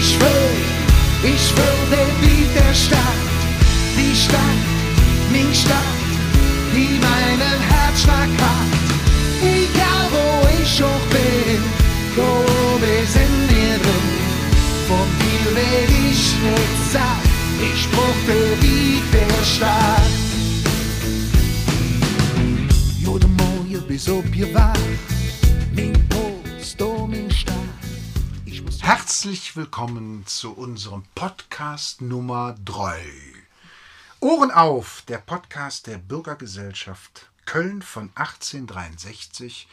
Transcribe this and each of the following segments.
Ich will, ich will der Beat der Stadt, die Stadt, die meinen Herzschlag hat. Egal wo ich auch bin, wo wir sind wir drin. Von dir werd ich nicht satt, ich brauch der Beat der Stadt. Jo, de mooie bis op je wacht, Herzlich willkommen zu unserem Podcast Nummer 3. Ohren auf, der Podcast der Bürgergesellschaft Köln von 1863.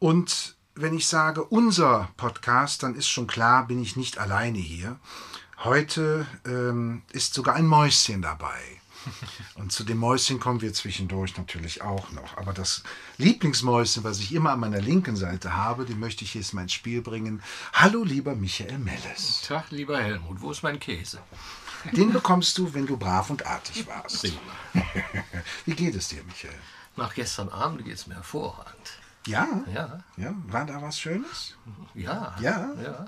Und wenn ich sage unser Podcast, dann ist schon klar, bin ich nicht alleine hier. Heute ähm, ist sogar ein Mäuschen dabei. Und zu dem Mäuschen kommen wir zwischendurch natürlich auch noch. Aber das Lieblingsmäuschen, was ich immer an meiner linken Seite habe, den möchte ich jetzt mal ins Spiel bringen. Hallo, lieber Michael Melles. Tag, lieber Helmut, wo ist mein Käse? Den bekommst du, wenn du brav und artig warst. Prima. Wie geht es dir, Michael? Nach gestern Abend geht es mir hervorragend. Ja? Ja, Ja, war da was Schönes? ja, Ja? ja.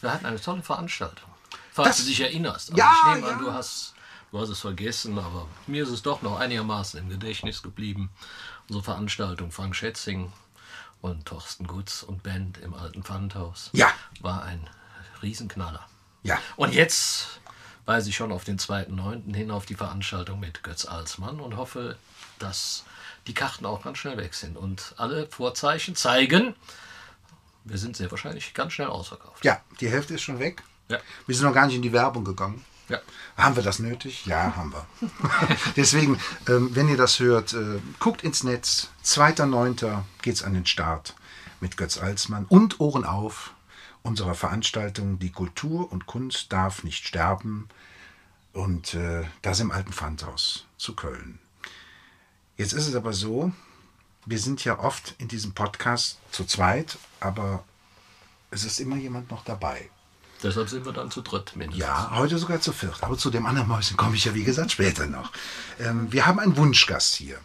Wir hatten eine tolle Veranstaltung. Falls Das- du dich erinnerst. Also Ja, ich nehme an, ja. du hast, du hast es vergessen, aber mir ist es doch noch einigermaßen im Gedächtnis geblieben. Unsere Veranstaltung, Frank Schätzing und Thorsten Gutz und Band im alten Pfandhaus, Ja. war ein Riesenknaller. Ja. Und jetzt weise ich schon auf den 2.9. hin auf die Veranstaltung mit Götz Alsmann und hoffe, dass die Karten auch ganz schnell weg sind. Und alle Vorzeichen zeigen, wir sind sehr wahrscheinlich ganz schnell ausverkauft. Ja, die Hälfte ist schon weg. Ja. Wir sind noch gar nicht in die Werbung gegangen. Ja. Haben wir das nötig? Ja, haben wir. Deswegen, ähm, wenn ihr das hört, äh, guckt ins Netz. 2.9. geht's an den Start mit Götz Alsmann und Ohren auf unserer Veranstaltung Die Kultur und Kunst darf nicht sterben. Und äh, das im alten Pfandhaus zu Köln. Jetzt ist es aber so, wir sind ja oft in diesem Podcast zu zweit, aber es ist immer jemand noch dabei. Deshalb sind wir dann zu dritt mindestens. Ja, heute sogar zu viert. Aber zu dem anderen Mäuschen komme ich ja, wie gesagt, später noch. Ähm, wir haben einen Wunschgast hier.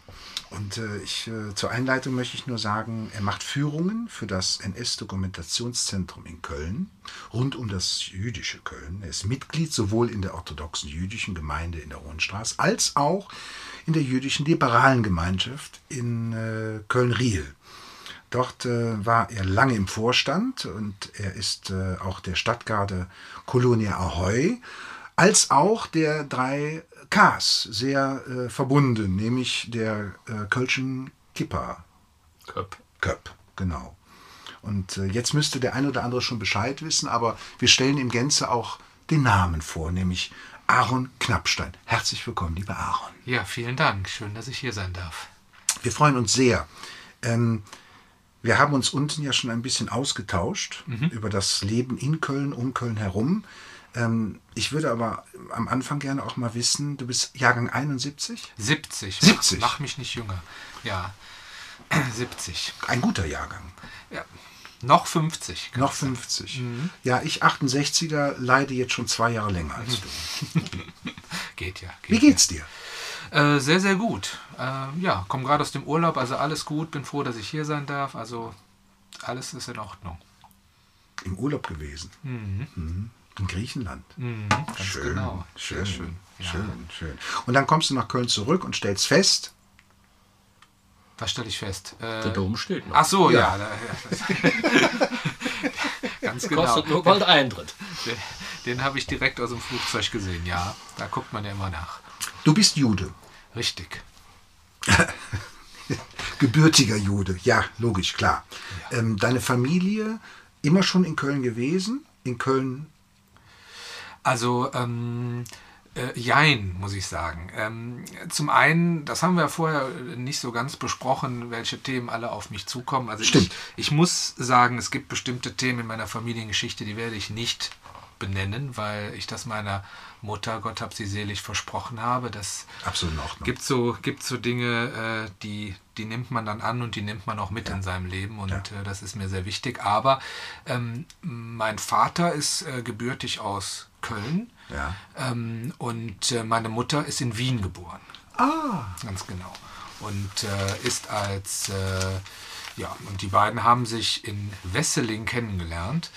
Und äh, ich, äh, zur Einleitung möchte ich nur sagen, er macht Führungen für das NS-Dokumentationszentrum in Köln, rund um das jüdische Köln. Er ist Mitglied sowohl in der orthodoxen jüdischen Gemeinde in der Hohenstraße als auch in der jüdischen liberalen Gemeinschaft in äh, Köln-Riel. Dort äh, war er lange im Vorstand und er ist äh, auch der Stadtgarde Kolonia Ahoy, als auch der drei Ks sehr äh, verbunden, nämlich der äh, Kölschen Kippa Köp. Köpp, genau. Und äh, jetzt müsste der ein oder andere schon Bescheid wissen, aber wir stellen im Gänze auch den Namen vor, nämlich Aaron Knappstein. Herzlich willkommen, lieber Aaron. Ja, vielen Dank. Schön, dass ich hier sein darf. Wir freuen uns sehr. Ähm, wir haben uns unten ja schon ein bisschen ausgetauscht über das Leben in Köln, um Köln herum. Ähm, ich würde aber am Anfang gerne auch mal wissen, du bist Jahrgang 71? 70. 70. Mach, mach mich nicht jünger. Ja, 70. Ein guter Jahrgang. Ja. Noch 50. kann Noch ich sagen. 50. Ja, ich 68er leide jetzt schon zwei Jahre länger als du. Geht ja. Wie geht's dir? Äh, sehr, sehr gut. Äh, ja, komme gerade aus dem Urlaub, also alles gut. Bin froh, dass ich hier sein darf. Also alles ist in Ordnung. Im Urlaub gewesen. Mhm. In Griechenland. Ganz Schön, genau. schön, Sehr schön. Ja. schön, schön. Und dann kommst du nach Köln zurück und stellst fest, Was stelle ich fest? Äh, Der Dom steht noch. Ach so, Ja. ja. da- ja ganz genau. Kostet nur bald Eintritt. Den, den habe ich direkt aus dem Flugzeug gesehen. Ja, da guckt man ja immer nach. Du bist Jude. Richtig. Gebürtiger Jude, ja, logisch, klar. Ähm, deine Familie immer schon in Köln gewesen? In Köln, Also, ähm, äh, jein, muss ich sagen. Ähm, zum einen, das haben wir vorher nicht so ganz besprochen, welche Themen alle auf mich zukommen. Also Stimmt. Ich, ich muss sagen, es gibt bestimmte Themen in meiner Familiengeschichte, die werde ich nicht benennen, weil ich das meiner Mutter, Gott hab sie selig, versprochen habe. Das absolut gibt so, gibt so Dinge, äh, die, die nimmt man dann an und die nimmt man auch mit in seinem Leben und Ja. äh, das ist mir sehr wichtig. Aber ähm, mein Vater ist äh, gebürtig aus Köln Ja. ähm, und äh, meine Mutter ist in Wien geboren. Ah, Ganz genau. Und äh, ist als, äh, ja, und die beiden haben sich in Wesseling kennengelernt.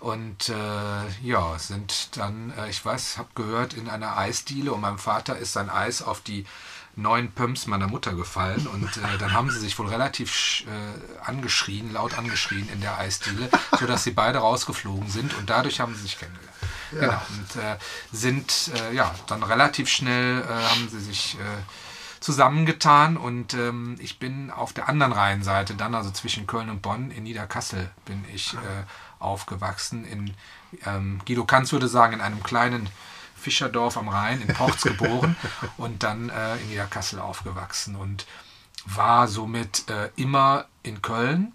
Und äh, ja, sind dann, äh, ich weiß, habe gehört, in einer Eisdiele und meinem Vater ist sein Eis auf die neuen Pumps meiner Mutter gefallen. Und äh, dann haben sie sich wohl relativ äh, angeschrien, laut angeschrien in der Eisdiele, sodass sie beide rausgeflogen sind. Und dadurch haben sie sich kennengelernt. Ja. Genau, und äh, sind äh, ja dann relativ schnell äh, haben sie sich äh, zusammengetan. Und ähm, ich bin auf der anderen Rheinseite, dann also zwischen Köln und Bonn, in Niederkassel bin ich aufgewachsen. In, ähm, Guido Kanz würde sagen, in einem kleinen Fischerdorf am Rhein in Porz geboren und dann äh, in Niederkassel aufgewachsen und war somit äh, immer in Köln,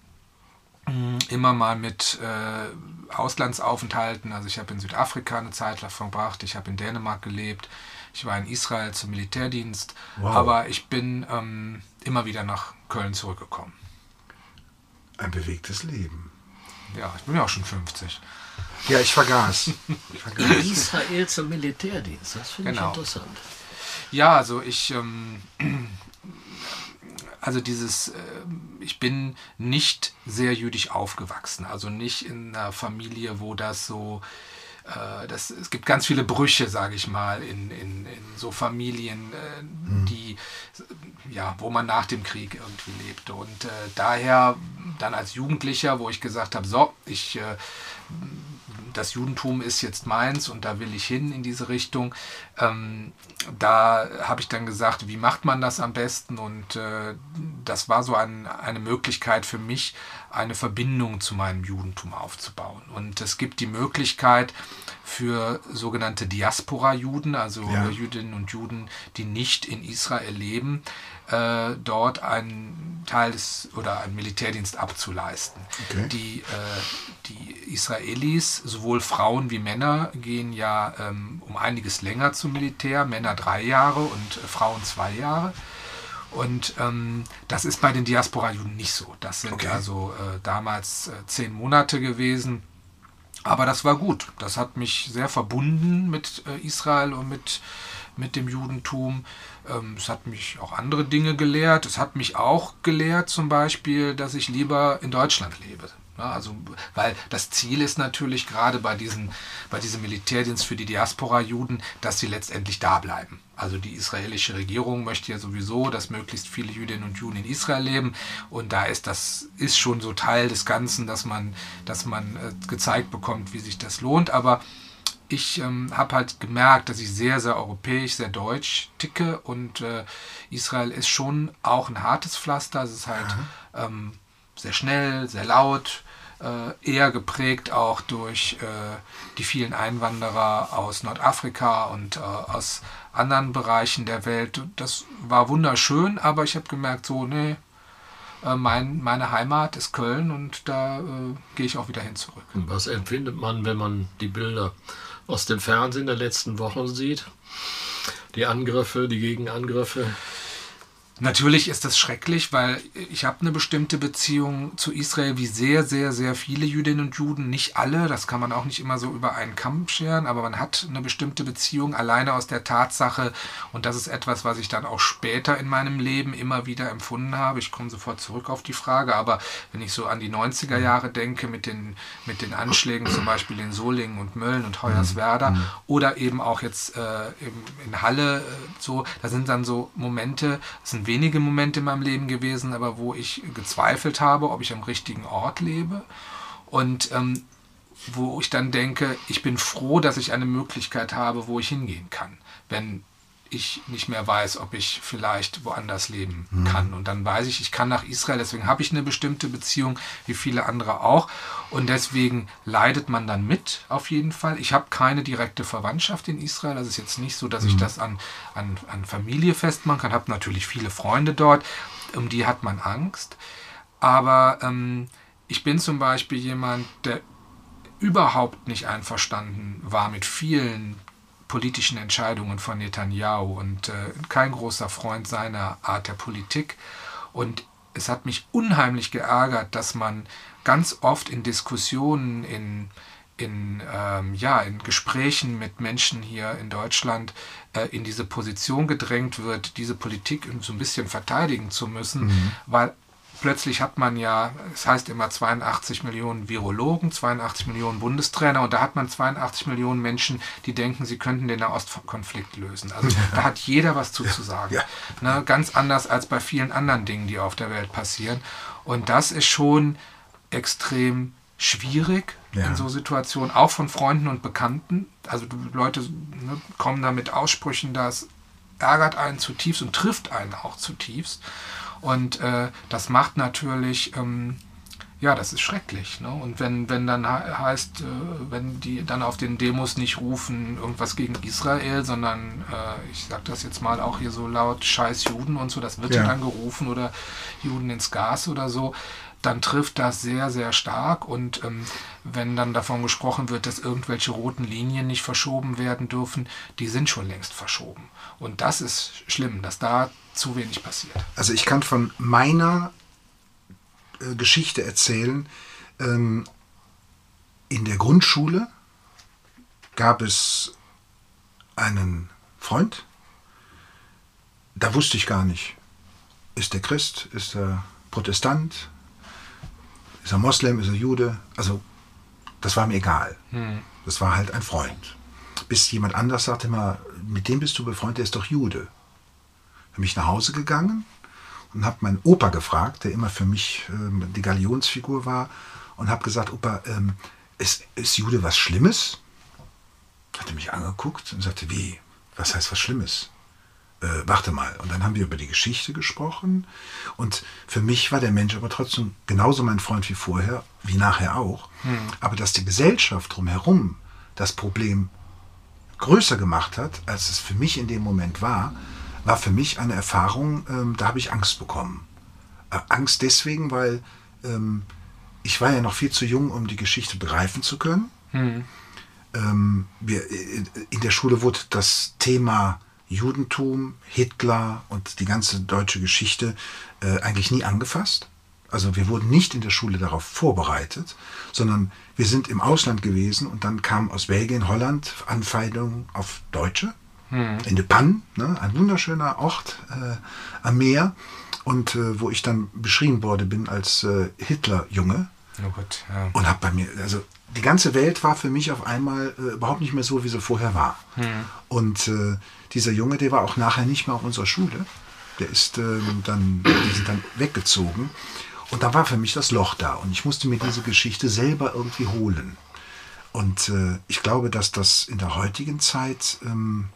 mh, immer mal mit äh, Auslandsaufenthalten. Also ich habe in Südafrika eine Zeit lang verbracht, ich habe in Dänemark gelebt, ich war in Israel zum Militärdienst, wow. aber ich bin ähm, immer wieder nach Köln zurückgekommen. Ein bewegtes Leben. Ja, ich bin ja auch schon 50. Ja, ich vergaß. Ich vergaß. Israel zum Militärdienst, das finde genau. ich interessant. Ja, also ich, ähm, also dieses, äh, ich bin nicht sehr jüdisch aufgewachsen, also nicht in einer Familie, wo das so, äh, das, es gibt ganz viele Brüche, sage ich mal, in, in, in so Familien, äh, mhm. die, ja, wo man nach dem Krieg irgendwie lebte. Und äh, daher dann als Jugendlicher, wo ich gesagt habe, so, ich äh, das Judentum ist jetzt meins und da will ich hin in diese Richtung. Ähm, da habe ich dann gesagt, wie macht man das am besten? Und äh, das war so ein, eine Möglichkeit für mich, eine Verbindung zu meinem Judentum aufzubauen. Und es gibt die Möglichkeit für sogenannte Diaspora-Juden, also ja. Jüdinnen und Juden, die nicht in Israel leben, äh, dort einen Teil des oder einen Militärdienst abzuleisten. Okay. Die, äh, die Israelis, sowohl Frauen wie Männer, gehen ja ähm, um einiges länger zum Militär, Männer drei Jahre und äh, Frauen zwei Jahre. Und ähm, das ist bei den Diaspora-Juden nicht so. Das sind okay. also äh, damals äh, zehn Monate gewesen. Aber das war gut. Das hat mich sehr verbunden mit äh, Israel und mit, mit dem Judentum. Ähm, es hat mich auch andere Dinge gelehrt. Es hat mich auch gelehrt, zum Beispiel, dass ich lieber in Deutschland lebe. Also, weil das Ziel ist natürlich gerade bei, diesen, bei diesem Militärdienst für die Diaspora-Juden, dass sie letztendlich da bleiben. Also die israelische Regierung möchte ja sowieso, dass möglichst viele Jüdinnen und Juden in Israel leben. Und da ist das ist schon so Teil des Ganzen, dass man, dass man äh, gezeigt bekommt, wie sich das lohnt. Aber ich ähm, habe halt gemerkt, dass ich sehr, sehr europäisch, sehr deutsch ticke und äh, Israel ist schon auch ein hartes Pflaster. Es ist halt ähm, sehr schnell, sehr laut, äh, eher geprägt auch durch äh, die vielen Einwanderer aus Nordafrika und äh, aus anderen Bereichen der Welt. Das war wunderschön, aber ich habe gemerkt, so, nee, mein, meine Heimat ist Köln und da gehe ich auch wieder hin zurück. Was empfindet man, wenn man die Bilder aus dem Fernsehen der letzten Wochen sieht. Die Angriffe, die Gegenangriffe. Natürlich ist das schrecklich, weil ich habe eine bestimmte Beziehung zu Israel, wie sehr, sehr, sehr viele Jüdinnen und Juden. Nicht alle, das kann man auch nicht immer so über einen Kamm scheren, aber man hat eine bestimmte Beziehung alleine aus der Tatsache, und das ist etwas, was ich dann auch später in meinem Leben immer wieder empfunden habe. Ich komme sofort zurück auf die Frage, aber wenn ich so an die 90er Jahre denke, mit den, mit den Anschlägen zum Beispiel in Solingen und Mölln und Hoyerswerda mhm. oder eben auch jetzt äh, in Halle, äh, so, da sind dann so Momente, das sind wenige Momente in meinem Leben gewesen, aber wo ich gezweifelt habe, ob ich am richtigen Ort lebe. Und ähm, wo ich dann denke, ich bin froh, dass ich eine Möglichkeit habe, wo ich hingehen kann. Wenn ich nicht mehr weiß, ob ich vielleicht woanders leben mhm. kann. Und dann weiß ich, ich kann nach Israel, deswegen habe ich eine bestimmte Beziehung, wie viele andere auch. Und deswegen leidet man dann mit, auf jeden Fall. Ich habe keine direkte Verwandtschaft in Israel. Also es ist jetzt nicht so, dass mhm. ich das an, an, an Familie festmachen kann. Ich habe natürlich viele Freunde dort, um die hat man Angst. Aber ähm, ich bin zum Beispiel jemand, der überhaupt nicht einverstanden war mit vielen politischen Entscheidungen von Netanyahu und äh, kein großer Freund seiner Art der Politik. Und es hat mich unheimlich geärgert, dass man ganz oft in Diskussionen, in, in, ähm, ja, in Gesprächen mit Menschen hier in Deutschland äh, in diese Position gedrängt wird, diese Politik so ein bisschen verteidigen zu müssen, mhm. weil plötzlich hat man ja, es heißt immer 82 Millionen Virologen, 82 Millionen Bundestrainer und da hat man 82 Millionen Menschen, die denken, sie könnten den Nahostkonflikt lösen. Also ja. da hat jeder was zuzusagen. Ja. Ja. Ne, ganz anders als bei vielen anderen Dingen, die auf der Welt passieren. Und das ist schon extrem schwierig in so Situationen, auch von Freunden und Bekannten. Also Leute ne, kommen da mit Aussprüchen, das ärgert einen zutiefst und trifft einen auch zutiefst. Und äh, das macht natürlich, ähm, ja, das ist schrecklich. Ne? Und wenn, wenn dann heißt, äh, wenn die dann auf den Demos nicht rufen, irgendwas gegen Israel, sondern äh, ich sage das jetzt mal auch hier so laut, scheiß Juden und so, das wird ja dann gerufen oder Juden ins Gas oder so, dann trifft das sehr, sehr stark. Und ähm, wenn dann davon gesprochen wird, dass irgendwelche roten Linien nicht verschoben werden dürfen, die sind schon längst verschoben. Und das ist schlimm, dass da zu wenig passiert. Also ich kann von meiner äh, Geschichte erzählen. Ähm, in der Grundschule gab es einen Freund, da wusste ich gar nicht, ist er Christ, ist er Protestant, ist er Moslem, ist er Jude? Also, das war mir egal. Hm. Das war halt ein Freund. Bis jemand anders sagte mal, mit dem bist du befreundet, der ist doch Jude. Bin ich nach Hause gegangen und habe meinen Opa gefragt, der immer für mich ähm, die Galionsfigur war, und habe gesagt, Opa, ähm, ist, ist Jude was Schlimmes? Hat er mich angeguckt und sagte, wie? Was heißt was Schlimmes? äh, warte mal. Und dann haben wir über die Geschichte gesprochen. Und für mich war der Mensch aber trotzdem genauso mein Freund wie vorher, wie nachher auch. Hm. Aber dass die Gesellschaft drumherum das Problem größer gemacht hat, als es für mich in dem Moment war, war für mich eine Erfahrung, ähm, da habe ich Angst bekommen. Äh, Angst deswegen, weil ähm, ich war ja noch viel zu jung, um die Geschichte begreifen zu können. Hm. Ähm, wir, äh, in der Schule wurde das Thema Judentum, Hitler und die ganze deutsche Geschichte äh, eigentlich nie angefasst. Also wir wurden nicht in der Schule darauf vorbereitet, sondern wir sind im Ausland gewesen und dann kam aus Belgien, Holland Anfeindungen auf Deutsche. Hm. In De Panne, ne, ein wunderschöner Ort äh, am Meer und äh, wo ich dann beschrieben worden bin als äh, Hitlerjunge. Oh Gott, ja. Und habe bei mir, also die ganze Welt war für mich auf einmal äh, überhaupt nicht mehr so, wie sie vorher war. Hm. Und äh, dieser Junge, der war auch nachher nicht mehr auf unserer Schule. Der ist ähm, dann, die sind dann weggezogen. Und da war für mich das Loch da. Und ich musste mir diese Geschichte selber irgendwie holen. Und äh, ich glaube, dass das in der heutigen Zeit, ähm,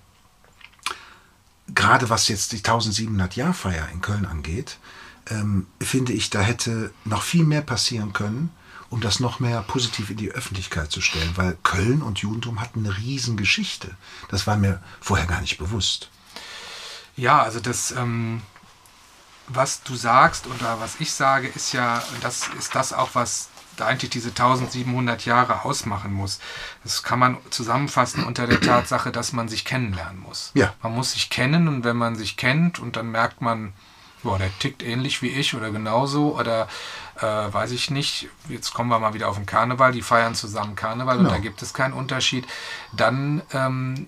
gerade was jetzt die 1700-Jahr-Feier in Köln angeht, ähm, finde ich, da hätte noch viel mehr passieren können, um das noch mehr positiv in die Öffentlichkeit zu stellen, weil Köln und Judentum hatten eine Riesengeschichte. Das war mir vorher gar nicht bewusst. Ja, also das, ähm, was du sagst oder was ich sage, ist ja, das ist das auch, was eigentlich diese 1700 Jahre ausmachen muss. Das kann man zusammenfassen unter der Tatsache, dass man sich kennenlernen muss. Ja. Man muss sich kennen und wenn man sich kennt und dann merkt man, boah, der tickt ähnlich wie ich oder genauso oder äh, weiß ich nicht, jetzt kommen wir mal wieder auf den Karneval, die feiern zusammen Karneval genau. und da gibt es keinen Unterschied, dann ähm,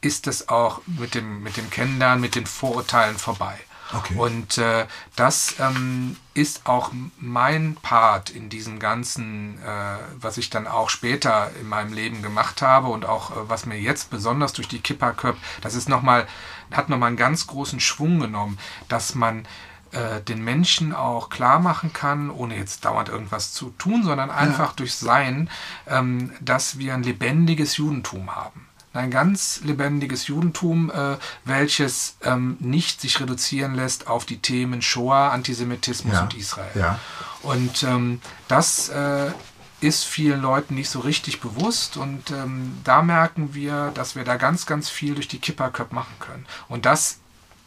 ist es auch mit dem, mit dem Kennenlernen, mit den Vorurteilen vorbei. Okay. Und äh, das ähm, ist auch mein Part in diesem ganzen, äh, was ich dann auch später in meinem Leben gemacht habe und auch äh, was mir jetzt besonders durch die Kipperköp, das ist noch mal, hat nochmal einen ganz großen Schwung genommen, dass man äh, den Menschen auch klar machen kann, ohne jetzt dauernd irgendwas zu tun, sondern einfach ja. durch Sein, ähm, dass wir ein lebendiges Judentum haben ein ganz lebendiges Judentum, äh, welches ähm, nicht sich reduzieren lässt auf die Themen Shoah, Antisemitismus ja. und Israel. Ja. Und ähm, das äh, ist vielen Leuten nicht so richtig bewusst und ähm, da merken wir, dass wir da ganz, ganz viel durch die Kipperköp machen können. Und das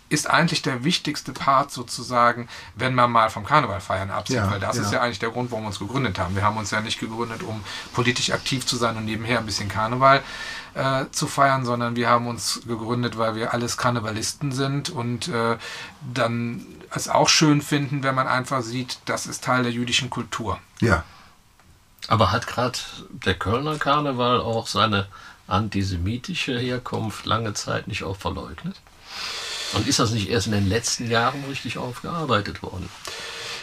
ist eigentlich der wichtigste Part sozusagen, wenn man mal vom Karneval feiern absieht, ja, weil das ja. ist ja eigentlich der Grund, warum wir uns gegründet haben. Wir haben uns ja nicht gegründet, um politisch aktiv zu sein und nebenher ein bisschen Karneval äh, zu feiern, sondern wir haben uns gegründet, weil wir alles Karnevalisten sind und äh, dann es auch schön finden, wenn man einfach sieht, das ist Teil der jüdischen Kultur. Ja. Aber hat gerade der Kölner Karneval auch seine antisemitische Herkunft lange Zeit nicht auch verleugnet? Und ist das nicht erst in den letzten Jahren richtig aufgearbeitet worden?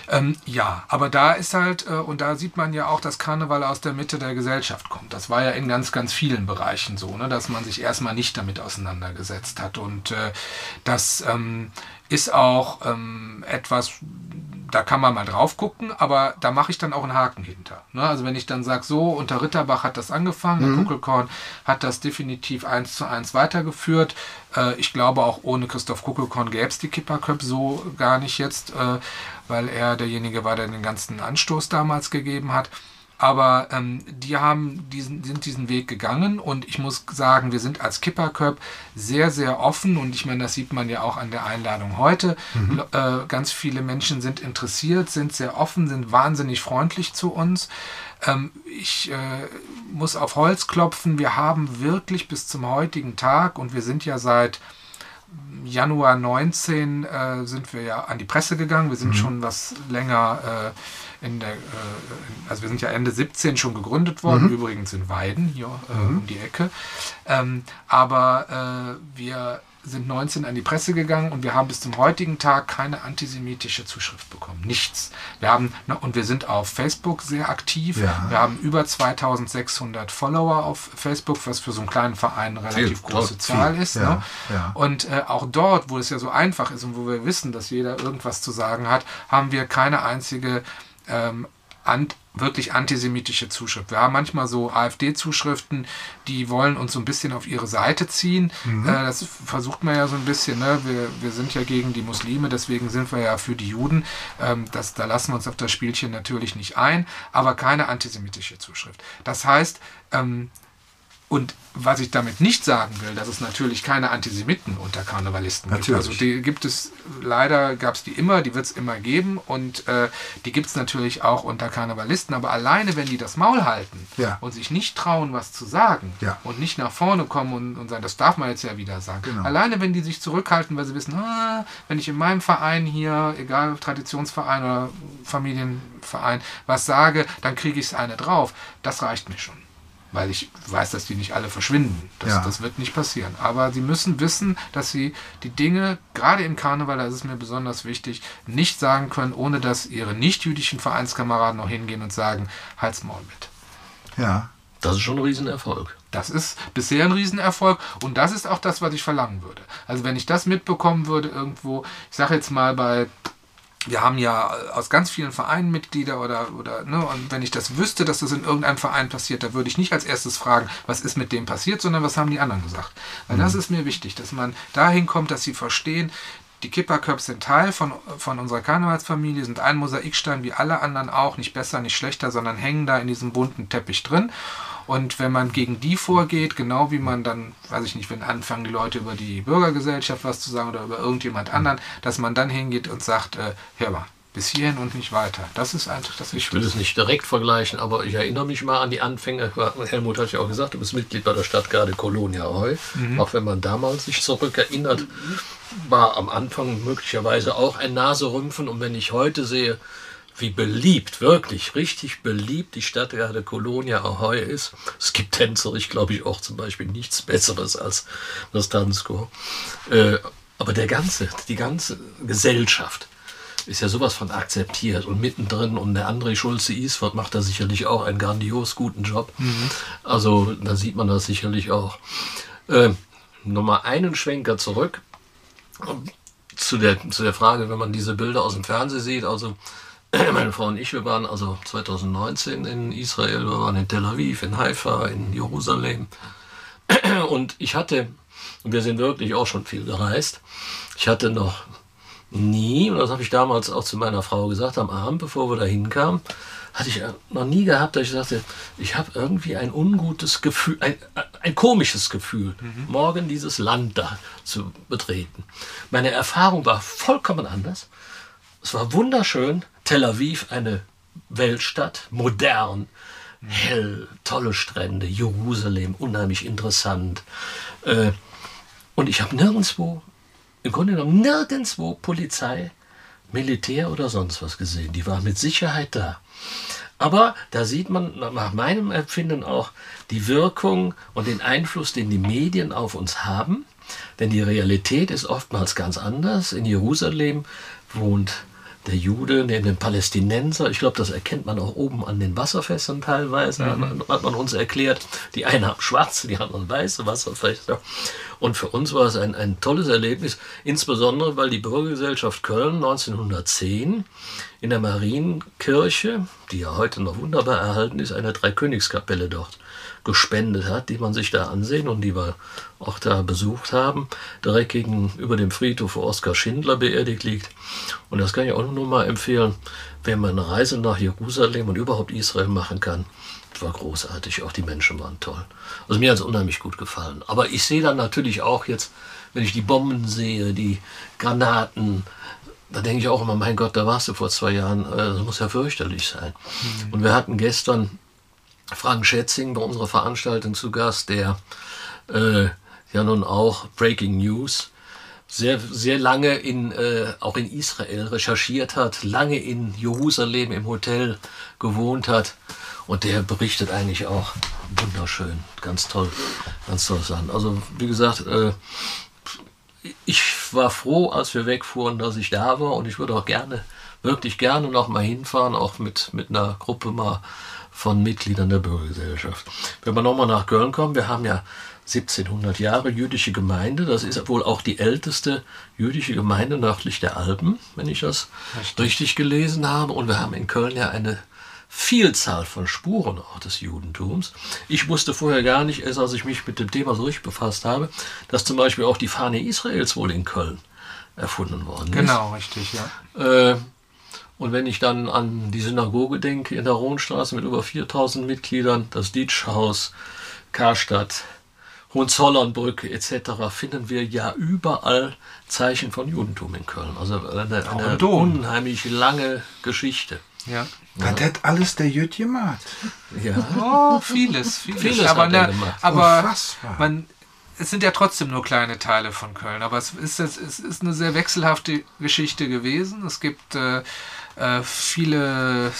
Ähm, ja, aber da ist halt, äh, und da sieht man ja auch, dass Karneval aus der Mitte der Gesellschaft kommt. Das war ja in ganz, ganz vielen Bereichen so, ne, dass man sich erstmal nicht damit auseinandergesetzt hat. Und äh, das ähm, ist auch ähm, etwas, da kann man mal drauf gucken, aber da mache ich dann auch einen Haken hinter. Ne? Also wenn ich dann sage, so, unter Ritterbach hat das angefangen, mhm. der Kuckelkorn hat das definitiv eins zu eins weitergeführt. Äh, ich glaube auch ohne Christoph Kuckelkorn gäbe es die Kipperköp so gar nicht jetzt, äh, weil er derjenige war, der den ganzen Anstoß damals gegeben hat. Aber ähm, die haben diesen, sind diesen Weg gegangen und ich muss sagen, wir sind als Kipperköp sehr, sehr offen und ich meine, das sieht man ja auch an der Einladung heute. Mhm. Äh, ganz viele Menschen sind interessiert, sind sehr offen, sind wahnsinnig freundlich zu uns. Ähm, ich äh, muss auf Holz klopfen. Wir haben wirklich bis zum heutigen Tag und wir sind ja seit Januar 19 äh, sind wir ja an die Presse gegangen. Wir sind mhm. schon was länger äh, in der, äh, also wir sind ja Ende 17 schon gegründet worden, mhm. übrigens in Weiden, hier äh, mhm. um die Ecke. Ähm, aber äh, wir sind 19 an die Presse gegangen und wir haben bis zum heutigen Tag keine antisemitische Zuschrift bekommen. Nichts. Wir haben, ne, und wir sind auf Facebook sehr aktiv. Ja. Wir haben über 2600 Follower auf Facebook, was für so einen kleinen Verein eine relativ viel, große Zahl viel. ist. Ja. Ne? Ja. Und äh, auch dort, wo es ja so einfach ist und wo wir wissen, dass jeder irgendwas zu sagen hat, haben wir keine einzige ähm, an, wirklich antisemitische Zuschrift. Wir haben manchmal so AfD-Zuschriften, die wollen uns so ein bisschen auf ihre Seite ziehen. Mhm. Äh, das versucht man ja so ein bisschen. Ne? Wir, wir sind ja gegen die Muslime, deswegen sind wir ja für die Juden. Ähm, das, da lassen wir uns auf das Spielchen natürlich nicht ein, aber keine antisemitische Zuschrift. Das heißt, ähm, und was ich damit nicht sagen will, dass es natürlich keine Antisemiten unter Karnevalisten natürlich. gibt. Also die gibt es, leider gab es die immer, die wird es immer geben und äh, die gibt es natürlich auch unter Karnevalisten. Aber alleine, wenn die das Maul halten ja. und sich nicht trauen, was zu sagen ja. und nicht nach vorne kommen und, und sagen, das darf man jetzt ja wieder sagen. Genau. Alleine, wenn die sich zurückhalten, weil sie wissen, ah, wenn ich in meinem Verein hier, egal Traditionsverein oder Familienverein, was sage, dann kriege ich es eine drauf. Das reicht mir schon weil ich weiß, dass die nicht alle verschwinden. Das, ja. das wird nicht passieren. Aber sie müssen wissen, dass sie die Dinge, gerade im Karneval, da ist es mir besonders wichtig, nicht sagen können, ohne dass ihre nicht-jüdischen Vereinskameraden noch hingehen und sagen, halt's Maul mit. Ja. Das ist schon ein Riesenerfolg. Das ist bisher ein Riesenerfolg und das ist auch das, was ich verlangen würde. Also wenn ich das mitbekommen würde irgendwo, ich sage jetzt mal bei wir haben ja aus ganz vielen Vereinen Mitglieder oder, oder ne, und wenn ich das wüsste, dass das in irgendeinem Verein passiert, da würde ich nicht als erstes fragen, was ist mit dem passiert, sondern was haben die anderen gesagt. Weil mhm. das ist mir wichtig, dass man dahin kommt, dass sie verstehen, die Kipperköps sind Teil von, von unserer Karnevalsfamilie, sind ein Mosaikstein wie alle anderen auch, nicht besser, nicht schlechter, sondern hängen da in diesem bunten Teppich drin. Und wenn man gegen die vorgeht, genau wie man dann, weiß ich nicht, wenn anfangen die Leute über die Bürgergesellschaft was zu sagen oder über irgendjemand anderen, dass man dann hingeht und sagt, äh, hör mal, bis hierhin und nicht weiter. Das ist einfach das Ich will es nicht direkt vergleichen, aber ich erinnere mich mal an die Anfänge. Helmut hat ja auch gesagt, du bist Mitglied bei der Stadtgarde Kolonia Heu. Mhm. Auch wenn man damals sich zurückerinnert, war am Anfang möglicherweise auch ein Naserümpfen. Und wenn ich heute sehe, wie beliebt, wirklich richtig beliebt die Stadtgarde Kolonia Ahoy ist. Es gibt Tänzer, ich glaube ich auch zum Beispiel nichts Besseres als das Tanzchor. Äh, aber der ganze, die ganze Gesellschaft ist ja sowas von akzeptiert und mittendrin und der André Schulze-Isford macht da sicherlich auch einen grandios guten Job. Mhm. Also da sieht man das sicherlich auch. Äh, Nochmal einen Schwenker zurück zu der, zu der Frage, wenn man diese Bilder aus dem Fernsehen sieht, also meine Frau und ich, wir waren also 2019 in Israel, wir waren in Tel Aviv, in Haifa, in Jerusalem. Und ich hatte, und wir sind wirklich auch schon viel gereist, ich hatte noch nie, und das habe ich damals auch zu meiner Frau gesagt, am Abend, bevor wir da hinkamen, hatte ich noch nie gehabt, dass ich sagte, ich habe irgendwie ein ungutes Gefühl, ein, ein komisches Gefühl, mhm. morgen dieses Land da zu betreten. Meine Erfahrung war vollkommen anders. Es war wunderschön, Tel Aviv eine Weltstadt, modern, hell, tolle Strände, Jerusalem, unheimlich interessant. Äh, und ich habe nirgendwo, im Grunde genommen nirgendwo Polizei, Militär oder sonst was gesehen. Die war mit Sicherheit da. Aber da sieht man nach meinem Empfinden auch die Wirkung und den Einfluss, den die Medien auf uns haben. Denn die Realität ist oftmals ganz anders. In Jerusalem wohnt der Jude neben dem Palästinenser. Ich glaube, das erkennt man auch oben an den Wasserfässern teilweise, mhm. hat man uns erklärt. Die einen haben schwarze, die anderen weiße Wasserfässer. Und für uns war es ein, ein tolles Erlebnis, insbesondere weil die Bürgergesellschaft Köln 1910 in der Marienkirche, die ja heute noch wunderbar erhalten ist, eine Dreikönigskapelle dort gespendet hat, die man sich da ansehen und die wir auch da besucht haben, direkt gegenüber dem Friedhof, wo Oskar Schindler beerdigt liegt. Und das kann ich auch nur mal empfehlen, wenn man eine Reise nach Jerusalem und überhaupt Israel machen kann. Das war großartig, auch die Menschen waren toll. Also mir hat es unheimlich gut gefallen. Aber ich sehe dann natürlich auch jetzt, wenn ich die Bomben sehe, die Granaten, da denke ich auch immer, mein Gott, da warst du vor zwei Jahren, äh, das muss ja fürchterlich sein. Mhm. Und wir hatten gestern Frank Schätzing bei unserer Veranstaltung zu Gast, der äh, ja nun auch Breaking News sehr, sehr lange in, äh, auch in Israel recherchiert hat, lange in Jerusalem im Hotel gewohnt hat. Und der berichtet eigentlich auch wunderschön, ganz toll, ganz toll Sachen. Also wie gesagt, äh, ich war froh, als wir wegfuhren, dass ich da war und ich würde auch gerne, wirklich gerne noch mal hinfahren, auch mit, mit einer Gruppe mal von Mitgliedern der Bürgergesellschaft. Wenn wir nochmal nach Köln kommen, wir haben ja 1700 Jahre jüdische Gemeinde. Das ist wohl auch die älteste jüdische Gemeinde nördlich der Alpen, wenn ich das richtig, gelesen habe. Und wir haben in Köln ja eine Vielzahl von Spuren auch des Judentums. Ich wusste vorher gar nicht, erst als ich mich mit dem Thema so richtig befasst habe, dass zum Beispiel auch die Fahne Israels wohl in Köln erfunden worden ist. Genau, richtig, ja. Äh, und wenn ich dann an die Synagoge denke in der Rohnstraße mit über 4000 Mitgliedern, das Dietschhaus, Karstadt, Hohenzollernbrücke etc., finden wir ja überall Zeichen von Judentum in Köln. Also eine, eine unheimlich lange Geschichte. Ja. Das ja. hat alles der Jüd gemacht. Ja. Oh, vieles, vieles. vieles aber, ne, aber man, es sind ja trotzdem nur kleine Teile von Köln. Aber es ist, es ist eine sehr wechselhafte Geschichte gewesen. Es gibt äh, äh, viele,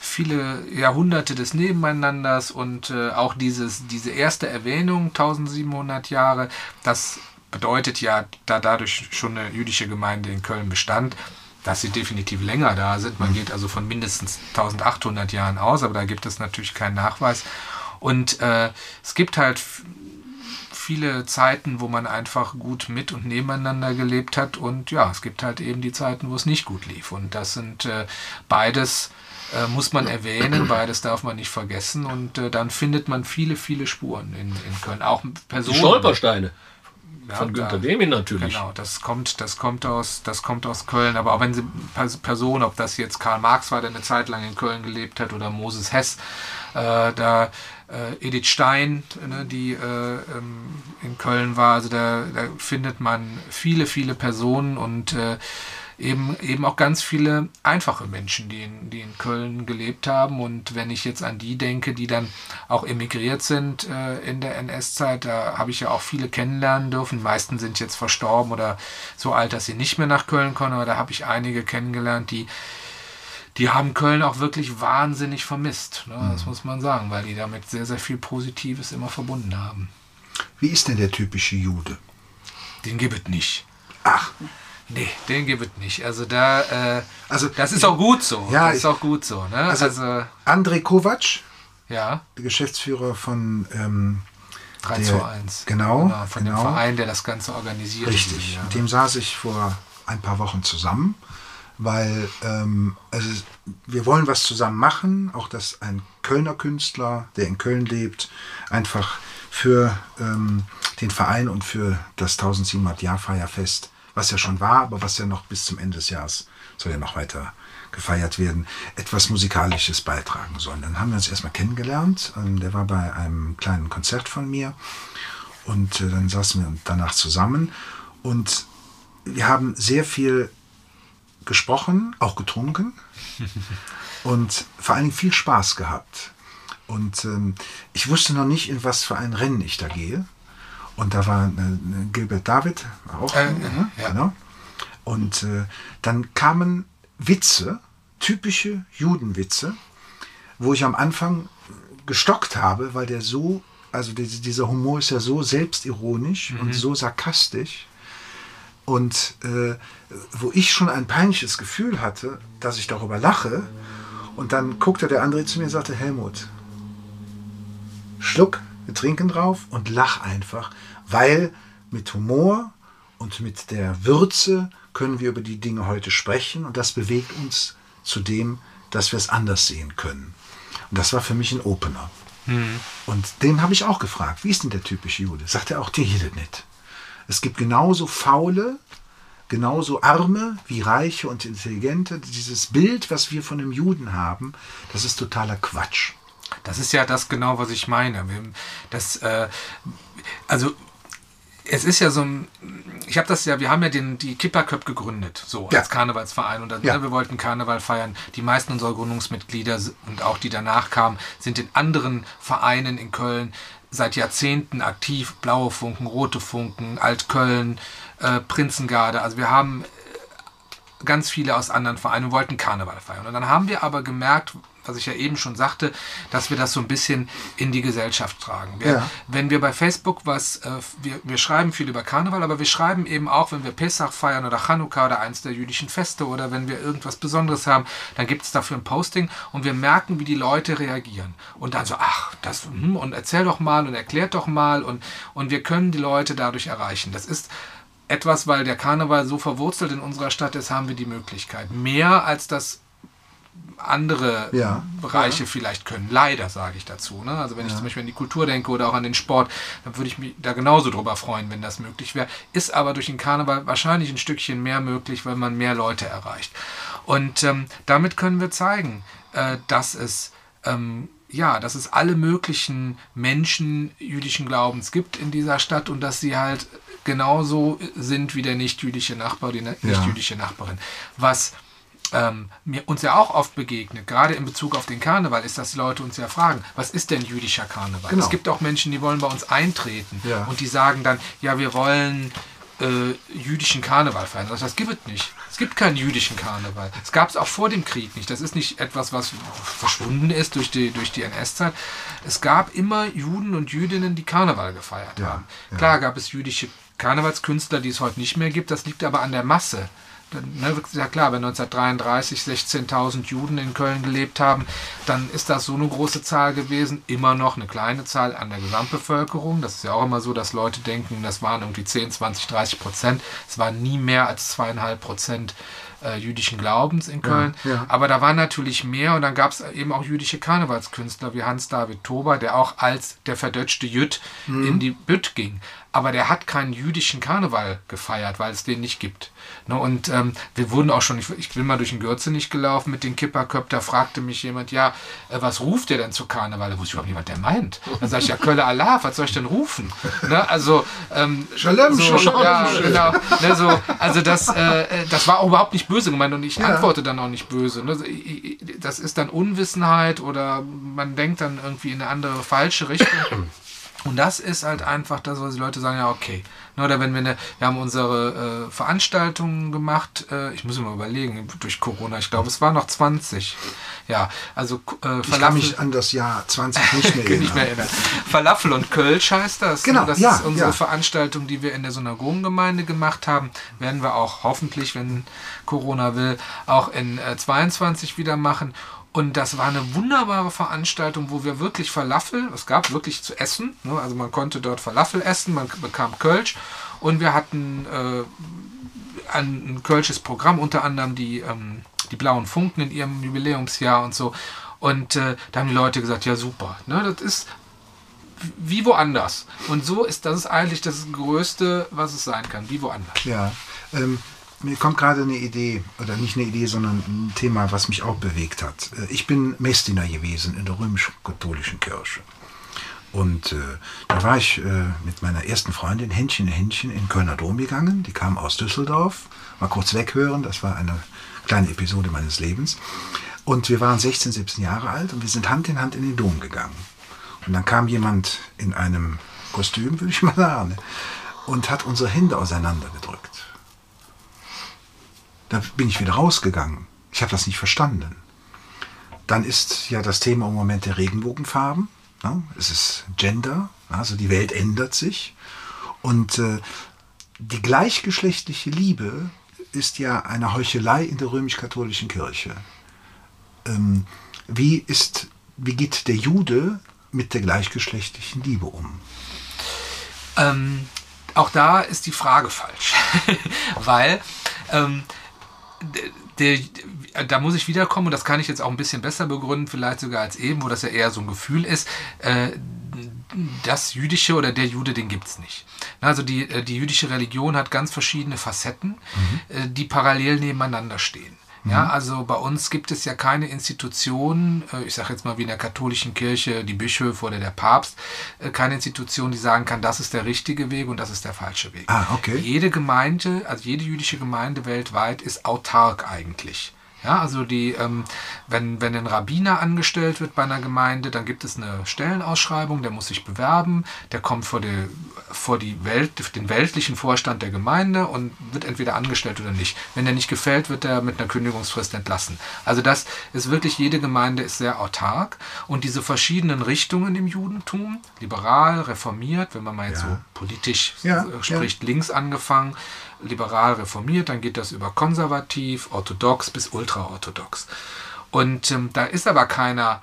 viele Jahrhunderte des Nebeneinanders und äh, auch dieses, diese erste Erwähnung, 1700 Jahre, das bedeutet ja, da dadurch schon eine jüdische Gemeinde in Köln bestand, dass sie definitiv länger da sind. Man geht also von mindestens 1800 Jahren aus, aber da gibt es natürlich keinen Nachweis. Und äh, es gibt halt viele Zeiten, wo man einfach gut mit und nebeneinander gelebt hat. Und ja, es gibt halt eben die Zeiten, wo es nicht gut lief. Und das sind äh, beides äh, muss man erwähnen, beides darf man nicht vergessen. Und äh, dann findet man viele, viele Spuren in, in Köln. Auch Personen. Die Stolpersteine. Ja, von Günter Demin natürlich. Genau, das kommt, das kommt aus, das kommt aus Köln. Aber auch wenn sie Personen, ob das jetzt Karl Marx war, der eine Zeit lang in Köln gelebt hat, oder Moses Hess, äh, da äh, Edith Stein, ne, die äh, ähm, in Köln war. Also da, da, findet man viele, viele Personen und äh, eben, eben auch ganz viele einfache Menschen, die in, die in Köln gelebt haben. Und wenn ich jetzt an die denke, die dann auch emigriert sind äh, in der NS-Zeit, da habe ich ja auch viele kennenlernen dürfen. Die meisten sind jetzt verstorben oder so alt, dass sie nicht mehr nach Köln kommen, aber da habe ich einige kennengelernt, die die haben Köln auch wirklich wahnsinnig vermisst. Ne? Das mhm. muss man sagen, weil die damit sehr, sehr viel Positives immer verbunden haben. Wie ist denn der typische Jude? Den gibt es nicht. Ach. Nee, den gibt es nicht. Also da, äh, also das ist auch gut so. Ja, das ist auch gut so. Ne? Also, also André Kovac, ja. der Geschäftsführer von ähm, 3 der, zu 1. Genau, genau von genau. dem Verein, der das Ganze organisiert. Richtig. Mit dem saß ich vor ein paar Wochen zusammen weil ähm, also wir wollen was zusammen machen, auch dass ein Kölner Künstler, der in Köln lebt, einfach für ähm, den Verein und für das 1700 Jahr Feierfest, was ja schon war, aber was ja noch bis zum Ende des Jahres soll ja noch weiter gefeiert werden, etwas Musikalisches beitragen sollen. Dann haben wir uns erstmal kennengelernt. Ähm, der war bei einem kleinen Konzert von mir und äh, dann saßen wir danach zusammen und wir haben sehr viel gesprochen, auch getrunken und vor allen Dingen viel Spaß gehabt. Und ähm, ich wusste noch nicht, in was für ein Rennen ich da gehe. Und da war eine, eine Gilbert David auch. Äh, ne? ja. genau. Und äh, dann kamen Witze, typische Judenwitze, wo ich am Anfang gestockt habe, weil der so, also dieser Humor ist ja so selbstironisch mhm. und so sarkastisch Und äh, wo ich schon ein peinliches Gefühl hatte, dass ich darüber lache, und dann guckte der andere zu mir und sagte, Helmut, schluck, wir trinken drauf und lach einfach, weil mit Humor und mit der Würze können wir über die Dinge heute sprechen und das bewegt uns zu dem, dass wir es anders sehen können. Und das war für mich ein Opener. Und den habe ich auch gefragt, wie ist denn der typische Jude? Sagt er auch, die jede nicht. Es gibt genauso faule, genauso arme wie reiche und intelligente. Dieses Bild, was wir von dem Juden haben, das ist totaler Quatsch. Das ist ja das genau, was ich meine. Das, äh, also es ist ja so ein, ich habe das ja, wir haben ja den, die Kipperköp gegründet, so Ja. als Karnevalsverein und dann, Ja. ne, wir wollten Karneval feiern. Die meisten unserer Gründungsmitglieder und auch die danach kamen, sind in anderen Vereinen in Köln seit Jahrzehnten aktiv. Blaue Funken, Rote Funken, Altköln, äh, Prinzengarde. Also wir haben ganz viele aus anderen Vereinen wollten Karneval feiern. Und dann haben wir aber gemerkt, was ich ja eben schon sagte, dass wir das so ein bisschen in die Gesellschaft tragen. Wir, Ja. Wenn wir bei Facebook was, äh, wir, wir schreiben viel über Karneval, aber wir schreiben eben auch, wenn wir Pesach feiern oder Chanukka oder eins der jüdischen Feste oder wenn wir irgendwas Besonderes haben, dann gibt es dafür ein Posting und wir merken, wie die Leute reagieren. Und dann so, ach, das, hm, und erzähl doch mal und erklärt doch mal und, und wir können die Leute dadurch erreichen. Das ist etwas, weil der Karneval so verwurzelt in unserer Stadt ist, haben wir die Möglichkeit. Mehr als das andere Ja. Bereiche vielleicht können. Leider sage ich dazu. Ne? Also wenn ich zum Beispiel an die Kultur denke oder auch an den Sport, dann würde ich mich da genauso drüber freuen, wenn das möglich wäre. Ist aber durch den Karneval wahrscheinlich ein Stückchen mehr möglich, weil man mehr Leute erreicht. Und ähm, damit können wir zeigen, äh, dass es ähm, ja, dass es alle möglichen Menschen jüdischen Glaubens gibt in dieser Stadt und dass sie halt genauso sind wie der nicht-jüdische Nachbar, die nicht-jüdische Nachbarin. Was ähm, mir uns ja auch oft begegnet, gerade in Bezug auf den Karneval, ist, dass die Leute uns ja fragen, was ist denn jüdischer Karneval? Genau. Es gibt auch Menschen, die wollen bei uns eintreten Ja. und die sagen dann, ja, wir wollen äh, jüdischen Karneval feiern. Das, das gibt es nicht. Es gibt keinen jüdischen Karneval. Es gab es auch vor dem Krieg nicht. Das ist nicht etwas, was verschwunden ist durch die, durch die NS-Zeit. Es gab immer Juden und Jüdinnen, die Karneval gefeiert Ja, haben. ja. Klar gab es jüdische Karnevalskünstler, die es heute nicht mehr gibt. Das liegt aber an der Masse. Dann, ne, ja klar, wenn 1933 16.000 Juden in Köln gelebt haben, dann ist das so eine große Zahl gewesen. Immer noch eine kleine Zahl an der Gesamtbevölkerung. Das ist ja auch immer so, dass Leute denken, das waren irgendwie 10, 20, 30 Prozent. Es waren nie mehr als zweieinhalb Prozent äh, jüdischen Glaubens in Köln. ja. Aber da war natürlich mehr und dann gab es eben auch jüdische Karnevalskünstler wie Hans-David Tober, der auch als der verdötschte Jüt in die Bütt ging. Aber der hat keinen jüdischen Karneval gefeiert, weil es den nicht gibt. Ne, und ähm, wir wurden auch schon, ich, ich bin mal durch den Gürze nicht gelaufen mit den Kipperköp, da fragte mich jemand, ja, äh, was ruft der denn zu Karneval? Da wusste ich überhaupt nicht, was der meint. Dann sage ich, ja, Kölle Allah, was soll ich denn rufen? Ne, also, ähm, Shalom, so, Shalom. ja, genau. Ne, so, also das, äh, äh, das war auch überhaupt nicht böse gemeint und ich antworte dann auch nicht böse. Ne? So, ich- ich- Das ist dann Unwissenheit oder man denkt dann irgendwie in eine andere falsche Richtung. Und das ist halt einfach das, was die Leute sagen, ja, okay. Oder wenn wir eine, wir haben unsere äh, Veranstaltungen gemacht, äh, ich muss mir mal überlegen, durch Corona, ich glaube, es waren noch 20. Ja, also äh, Ich kann mich an das Jahr 20 nicht mehr erinnern. mehr erinnern. Falafel und Kölsch heißt das. Genau, Das ja, ist unsere ja. Veranstaltung, die wir in der Synagogengemeinde gemacht haben. Werden wir auch hoffentlich, wenn Corona will, auch in äh, 22 wieder machen. Und das war eine wunderbare Veranstaltung, wo wir wirklich Falafel, es gab wirklich zu essen, ne? also man konnte dort Falafel essen, man bekam Kölsch und wir hatten äh, ein, ein kölsches Programm, unter anderem die, ähm, die Blauen Funken in ihrem Jubiläumsjahr und so. Und äh, da haben die Leute gesagt, ja super, ne, das ist wie woanders. Und so ist das eigentlich das Größte, was es sein kann, wie woanders. Ja, ähm, mir kommt gerade eine Idee, oder nicht eine Idee, sondern ein Thema, was mich auch bewegt hat. Äh, Ich bin Messdiener gewesen in der römisch-katholischen Kirche. Und äh, da war ich äh, mit meiner ersten Freundin Händchen in Händchen in Kölner Dom gegangen. Die kam aus Düsseldorf. Mal kurz weghören, das war eine kleine Episode meines Lebens. Und wir waren 16, 17 Jahre alt und wir sind Hand in Hand in den Dom gegangen. Und dann kam jemand in einem Kostüm, würde ich mal sagen, und hat unsere Hände auseinandergedrückt. Da bin ich wieder rausgegangen. Ich habe das nicht verstanden. Dann ist ja das Thema im Moment der Regenbogenfarben. Ja, es ist Gender, also die Welt ändert sich. Und äh, die gleichgeschlechtliche Liebe ist ja eine Heuchelei in der römisch-katholischen Kirche. Ähm, wie, ist, wie geht der Jude mit der gleichgeschlechtlichen Liebe um? Ähm, auch da ist die Frage falsch, weil ähm, der, da muss ich wiederkommen, und das kann ich jetzt auch ein bisschen besser begründen, vielleicht sogar als eben, wo das ja eher so ein Gefühl ist. Äh, das Jüdische oder der Jude, den gibt es nicht. Also die, äh, die jüdische Religion hat ganz verschiedene Facetten, mhm. die parallel nebeneinander stehen. Ja, mhm. also bei uns gibt es ja keine Institution, äh, ich sage jetzt mal wie in der katholischen Kirche, die Bischöfe oder der Papst, keine Institution, die sagen kann, das ist der richtige Weg und das ist der falsche Weg. Ah, okay. Jede Gemeinde, also jede jüdische Gemeinde weltweit ist autark eigentlich. Ja, also die, ähm, wenn, wenn ein Rabbiner angestellt wird bei einer Gemeinde, dann gibt es eine Stellenausschreibung, der muss sich bewerben, der kommt vor, die, vor die Welt, den weltlichen Vorstand der Gemeinde und wird entweder angestellt oder nicht. Wenn er nicht gefällt, wird er mit einer Kündigungsfrist entlassen. Also das ist wirklich, jede Gemeinde ist sehr autark und diese verschiedenen Richtungen im Judentum, liberal, reformiert, wenn man mal jetzt ja. so politisch ja, spricht, ja. links angefangen, liberal reformiert, dann geht das über konservativ, orthodox bis ultraorthodox. Und ähm, da ist aber keiner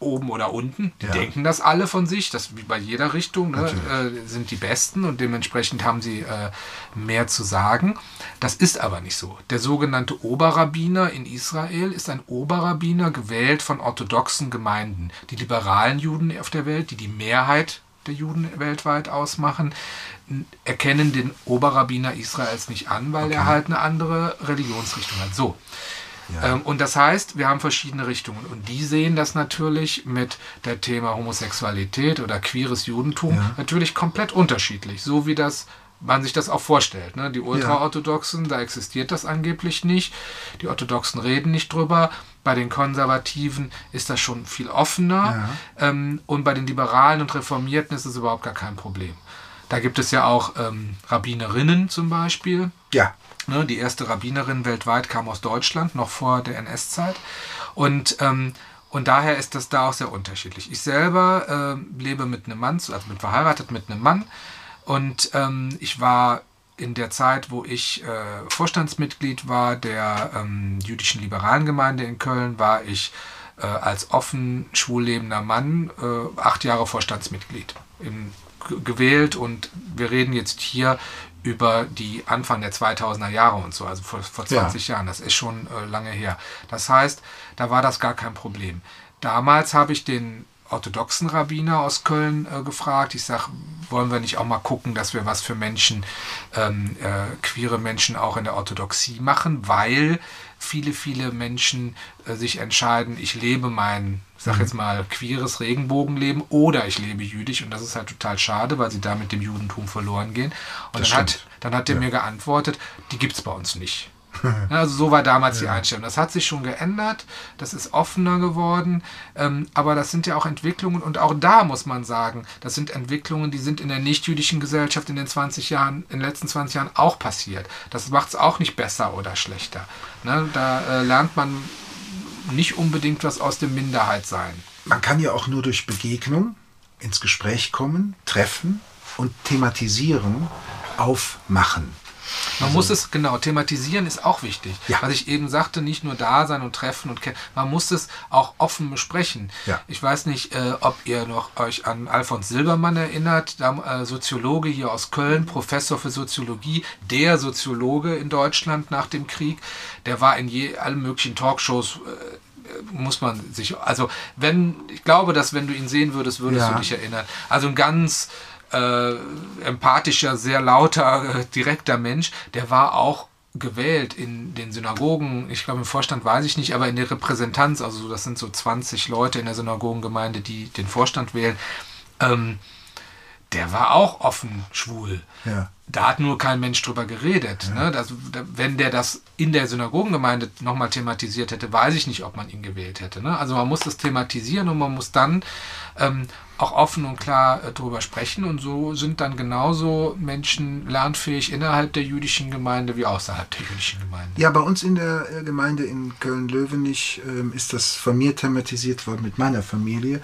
oben oder unten. Die ja. denken das alle von sich, das wie bei jeder Richtung, ne, äh, sind die Besten und dementsprechend haben sie äh, mehr zu sagen. Das ist aber nicht so. Der sogenannte Oberrabbiner in Israel ist ein Oberrabbiner gewählt von orthodoxen Gemeinden. Die liberalen Juden auf der Welt, die die Mehrheit der Juden weltweit ausmachen, erkennen den Oberrabbiner Israels nicht an, weil okay. er halt eine andere Religionsrichtung hat. So. Ja. Ähm, und das heißt, wir haben verschiedene Richtungen. Und die sehen das natürlich mit der Thema Homosexualität oder queeres Judentum ja. natürlich komplett unterschiedlich. So wie das man sich das auch vorstellt. Ne? Die Ultraorthodoxen, ja. da existiert das angeblich nicht. Die Orthodoxen reden nicht drüber. Bei den Konservativen ist das schon viel offener. Ja. Ähm, und bei den Liberalen und Reformierten ist es überhaupt gar kein Problem. Da gibt es ja auch ähm, Rabbinerinnen zum Beispiel. Ja. Ne, die erste Rabbinerin weltweit kam aus Deutschland, noch vor der NS-Zeit. Und, ähm, und daher ist das da auch sehr unterschiedlich. Ich selber äh, lebe mit einem Mann, also mit verheiratet mit einem Mann. Und ähm, ich war in der Zeit, wo ich äh, Vorstandsmitglied war der ähm, jüdischen liberalen Gemeinde in Köln, war ich äh, als offen schwul lebender Mann äh, acht Jahre Vorstandsmitglied im gewählt und wir reden jetzt hier über die Anfang der 2000er Jahre und so, also vor, vor 20 ja. Jahren. Das ist schon äh, lange her. Das heißt, da war das gar kein Problem. Damals habe ich den orthodoxen Rabbiner aus Köln äh, gefragt. Ich sage, wollen wir nicht auch mal gucken, dass wir was für Menschen, ähm, äh, queere Menschen auch in der Orthodoxie machen, weil viele, viele Menschen äh, sich entscheiden, ich lebe mein, sag mhm. jetzt mal, queeres Regenbogenleben oder ich lebe jüdisch und das ist halt total schade, weil sie damit dem Judentum verloren gehen. Und dann hat, dann hat er ja. mir geantwortet, die gibt es bei uns nicht. Also so war damals ja. die Einstellung. Das hat sich schon geändert, das ist offener geworden, ähm, aber das sind ja auch Entwicklungen und auch da muss man sagen, das sind Entwicklungen, die sind in der nichtjüdischen Gesellschaft in den 20 Jahren, in den letzten 20 Jahren auch passiert. Das macht es auch nicht besser oder schlechter. Ne? Da äh, lernt man nicht unbedingt was aus dem Minderheitsein. Man kann ja auch nur durch Begegnung ins Gespräch kommen, treffen und thematisieren, aufmachen. Man also, muss es, genau, thematisieren ist auch wichtig. Ja. Was ich eben sagte, nicht nur da sein und treffen und kennen, man muss es auch offen besprechen. Ja. Ich weiß nicht, äh, ob ihr noch euch an Alfons Silbermann erinnert, der, äh, Soziologe hier aus Köln, Professor für Soziologie, der Soziologe in Deutschland nach dem Krieg, der war in je, allen möglichen Talkshows. Äh, muss man sich, also wenn, ich glaube, dass wenn du ihn sehen würdest, würdest ja. du dich erinnern. Also ein ganz äh, empathischer, sehr lauter, äh, direkter Mensch, der war auch gewählt in den Synagogen, ich glaube im Vorstand weiß ich nicht, aber in der Repräsentanz, also das sind so 20 Leute in der Synagogengemeinde, die den Vorstand wählen, ähm, der war auch offen schwul. Ja. Da hat nur kein Mensch drüber geredet. Ja. Ne? Das, wenn der das in der Synagogengemeinde nochmal thematisiert hätte, weiß ich nicht, ob man ihn gewählt hätte. Ne? Also man muss das thematisieren und man muss dann ähm, auch offen und klar äh, darüber sprechen. Und so sind dann genauso Menschen lernfähig innerhalb der jüdischen Gemeinde wie außerhalb der jüdischen Gemeinde. Ja, bei uns in der äh, Gemeinde in Köln-Löwenich ähm, ist das von mir thematisiert worden mit meiner Familie.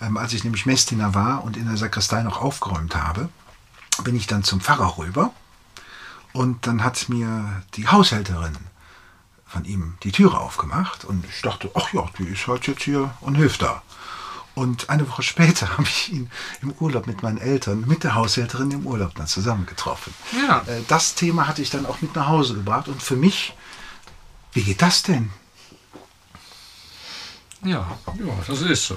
Ähm, als ich nämlich Messdiener war und in der Sakristei noch aufgeräumt habe, bin ich dann zum Pfarrer rüber Und dann hat mir die Haushälterin von ihm die Türe aufgemacht und ich dachte, ach ja, die ist halt jetzt hier und hilft da. Und eine Woche später habe ich ihn im Urlaub mit meinen Eltern, mit der Haushälterin im Urlaub dann zusammengetroffen. Ja. Äh, Das Thema hatte ich dann auch mit nach Hause gebracht. Und für mich, wie geht das denn? Ja, Ja, das ist so.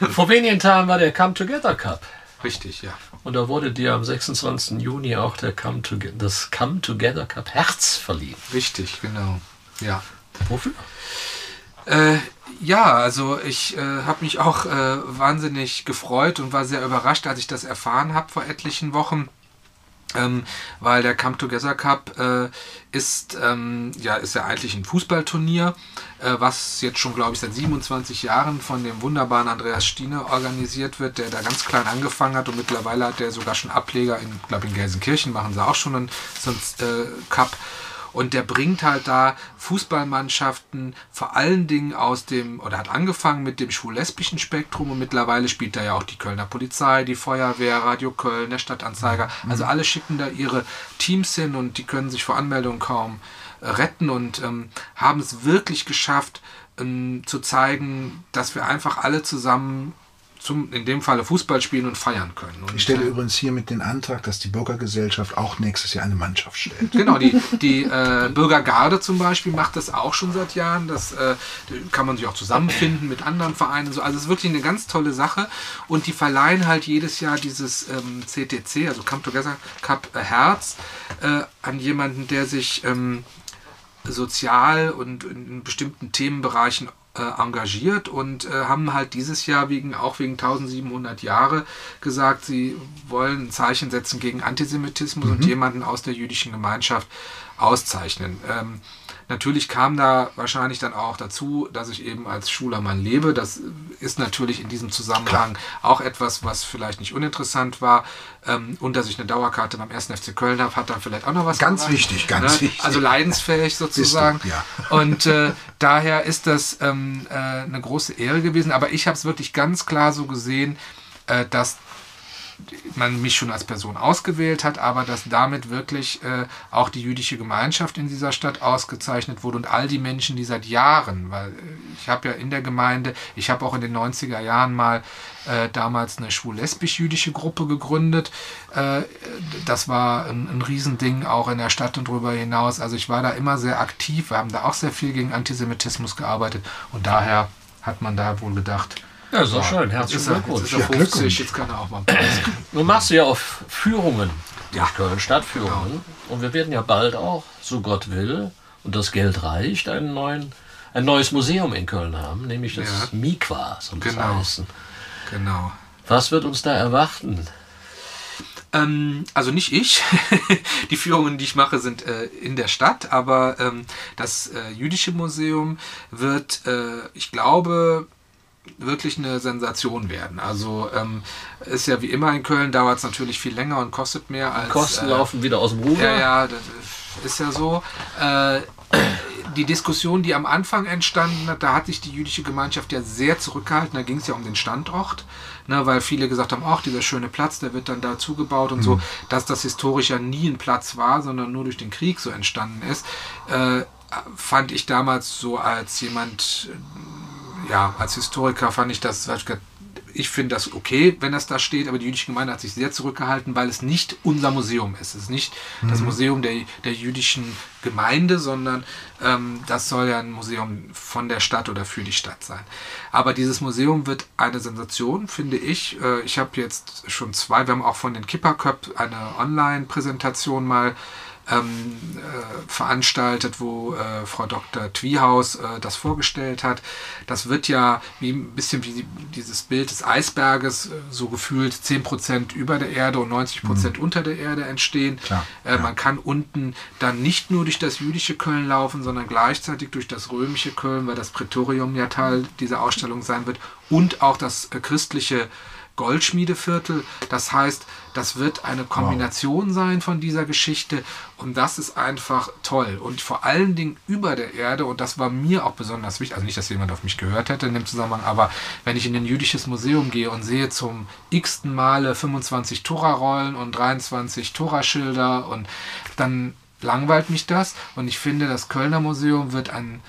Vor wenigen Tagen war der Come Together Cup. Richtig, ja. Und da wurde dir am 26. Juni auch der Come Toge- das Come Together Cup Herz verliehen. Richtig, genau. Ja. Wofür? Äh, ja, also ich äh, habe mich auch äh, wahnsinnig gefreut und war sehr überrascht, als ich das erfahren habe vor etlichen Wochen. Ähm, weil der Come Together Cup äh, ist, ähm, ja, ist ja eigentlich ein Fußballturnier, äh, was jetzt schon, glaube ich, seit 27 Jahren von dem wunderbaren Andreas Stiene organisiert wird, der da ganz klein angefangen hat und mittlerweile hat der sogar schon Ableger in, glaube in Gelsenkirchen machen sie auch schon einen, so einen äh, Cup. Und der bringt halt da Fußballmannschaften vor allen Dingen aus dem, oder hat angefangen mit dem schwul-lesbischen Spektrum und mittlerweile spielt da ja auch die Kölner Polizei, die Feuerwehr, Radio Köln, der Stadtanzeiger. Also alle schicken da ihre Teams hin und die können sich vor Anmeldung kaum äh, retten und ähm, haben es wirklich geschafft, ähm, zu zeigen, dass wir einfach alle zusammen zum, in dem Falle Fußball spielen und feiern können. Und, Ich stelle äh, übrigens hiermit den Antrag, dass die Bürgergesellschaft auch nächstes Jahr eine Mannschaft stellt. Genau, die, die äh, Bürgergarde zum Beispiel macht das auch schon seit Jahren. Das äh, kann man sich auch zusammenfinden mit anderen Vereinen. So. Also es ist wirklich eine ganz tolle Sache. Und die verleihen halt jedes Jahr dieses ähm, CTC, also Come Together Cup Herz, äh, an jemanden, der sich ähm, sozial und in bestimmten Themenbereichen äh, engagiert und äh, haben halt dieses Jahr wegen auch wegen 1700 Jahre gesagt, sie wollen ein Zeichen setzen gegen Antisemitismus und jemanden aus der jüdischen Gemeinschaft auszeichnen. Ähm, natürlich kam da wahrscheinlich dann auch dazu, dass ich eben als schwuler Mann lebe. Das ist natürlich in diesem Zusammenhang auch etwas, was vielleicht nicht uninteressant war. Ähm, und dass ich eine Dauerkarte beim 1. FC Köln habe, hat dann vielleicht auch noch was Ganz gebracht. wichtig, ganz wichtig. Also leidensfähig sozusagen. ja. Und äh, daher ist das ähm, äh, eine große Ehre gewesen. Aber ich habe es wirklich ganz klar so gesehen, äh, dass man mich schon als Person ausgewählt hat, aber dass damit wirklich äh, auch die jüdische Gemeinschaft in dieser Stadt ausgezeichnet wurde und all die Menschen, die seit Jahren, weil äh, ich habe ja in der Gemeinde, ich habe auch in den 90er Jahren mal äh, damals eine schwul-lesbisch-jüdische Gruppe gegründet. Äh, das war ein, ein Riesending auch in der Stadt und darüber hinaus. Also ich war da immer sehr aktiv. Wir haben da auch sehr viel gegen Antisemitismus gearbeitet und daher hat man da wohl gedacht, Ja, doch schön. jetzt Herzlichen er, jetzt Glückwunsch. ist Ja, 50, Glückwunsch. jetzt kann er auch mal. Nun machst du ja auf Führungen Ja. durch Köln, Stadtführungen. Und wir werden ja bald auch, so Gott will, und das Geld reicht, einen neuen, ein neues Museum in Köln haben, nämlich das Ja. Mikwa, das Genau. heißen. Genau. Was wird uns da erwarten? Ähm, also nicht ich. die Führungen, die ich mache, sind äh, in der Stadt, aber ähm, das äh, jüdische Museum wird, äh, ich glaube, wirklich eine Sensation werden. Also ähm, ist ja wie immer in Köln, dauert es natürlich viel länger und kostet mehr als. Kosten äh, laufen wieder aus dem Ruder. Ja, ja, das ist ja so. Äh, die Diskussion, die am Anfang entstanden hat, da hat sich die jüdische Gemeinschaft ja sehr zurückgehalten. Da ging es ja um den Standort, ne, weil viele gesagt haben, ach, dieser schöne Platz, der wird dann da zugebaut und so, dass das historisch ja nie ein Platz war, sondern nur durch den Krieg so entstanden ist, äh, fand ich damals so als jemand, ja, als Historiker fand ich das, ich finde das okay, wenn das da steht, aber die jüdische Gemeinde hat sich sehr zurückgehalten, weil es nicht unser Museum ist. Es ist nicht das Museum der, der jüdischen Gemeinde, sondern ähm, das soll ja ein Museum von der Stadt oder für die Stadt sein. Aber dieses Museum wird eine Sensation, finde ich. Äh, ich habe jetzt schon zwei, wir haben auch von den Kipperköp eine Online-Präsentation mal ähm, äh, veranstaltet, wo äh, Frau Dr. Twiehaus äh, das vorgestellt hat. Das wird ja wie, ein bisschen wie die, dieses Bild des Eisberges, äh, so gefühlt 10% über der Erde und 90% unter der Erde entstehen. Klar, äh, ja. Man kann unten dann nicht nur durch das jüdische Köln laufen, sondern gleichzeitig durch das römische Köln, weil das Prätorium ja Teil dieser Ausstellung sein wird und auch das äh, christliche Goldschmiedeviertel. Das heißt, das wird eine Kombination sein von dieser Geschichte. Und das ist einfach toll. Und vor allen Dingen über der Erde, und das war mir auch besonders wichtig, also nicht, dass jemand auf mich gehört hätte in dem Zusammenhang, aber wenn ich in ein jüdisches Museum gehe und sehe zum x-ten Male 25 Tora-Rollen und 23 Tora-Schilder und dann langweilt mich das. Und ich finde, das Kölner Museum wird ein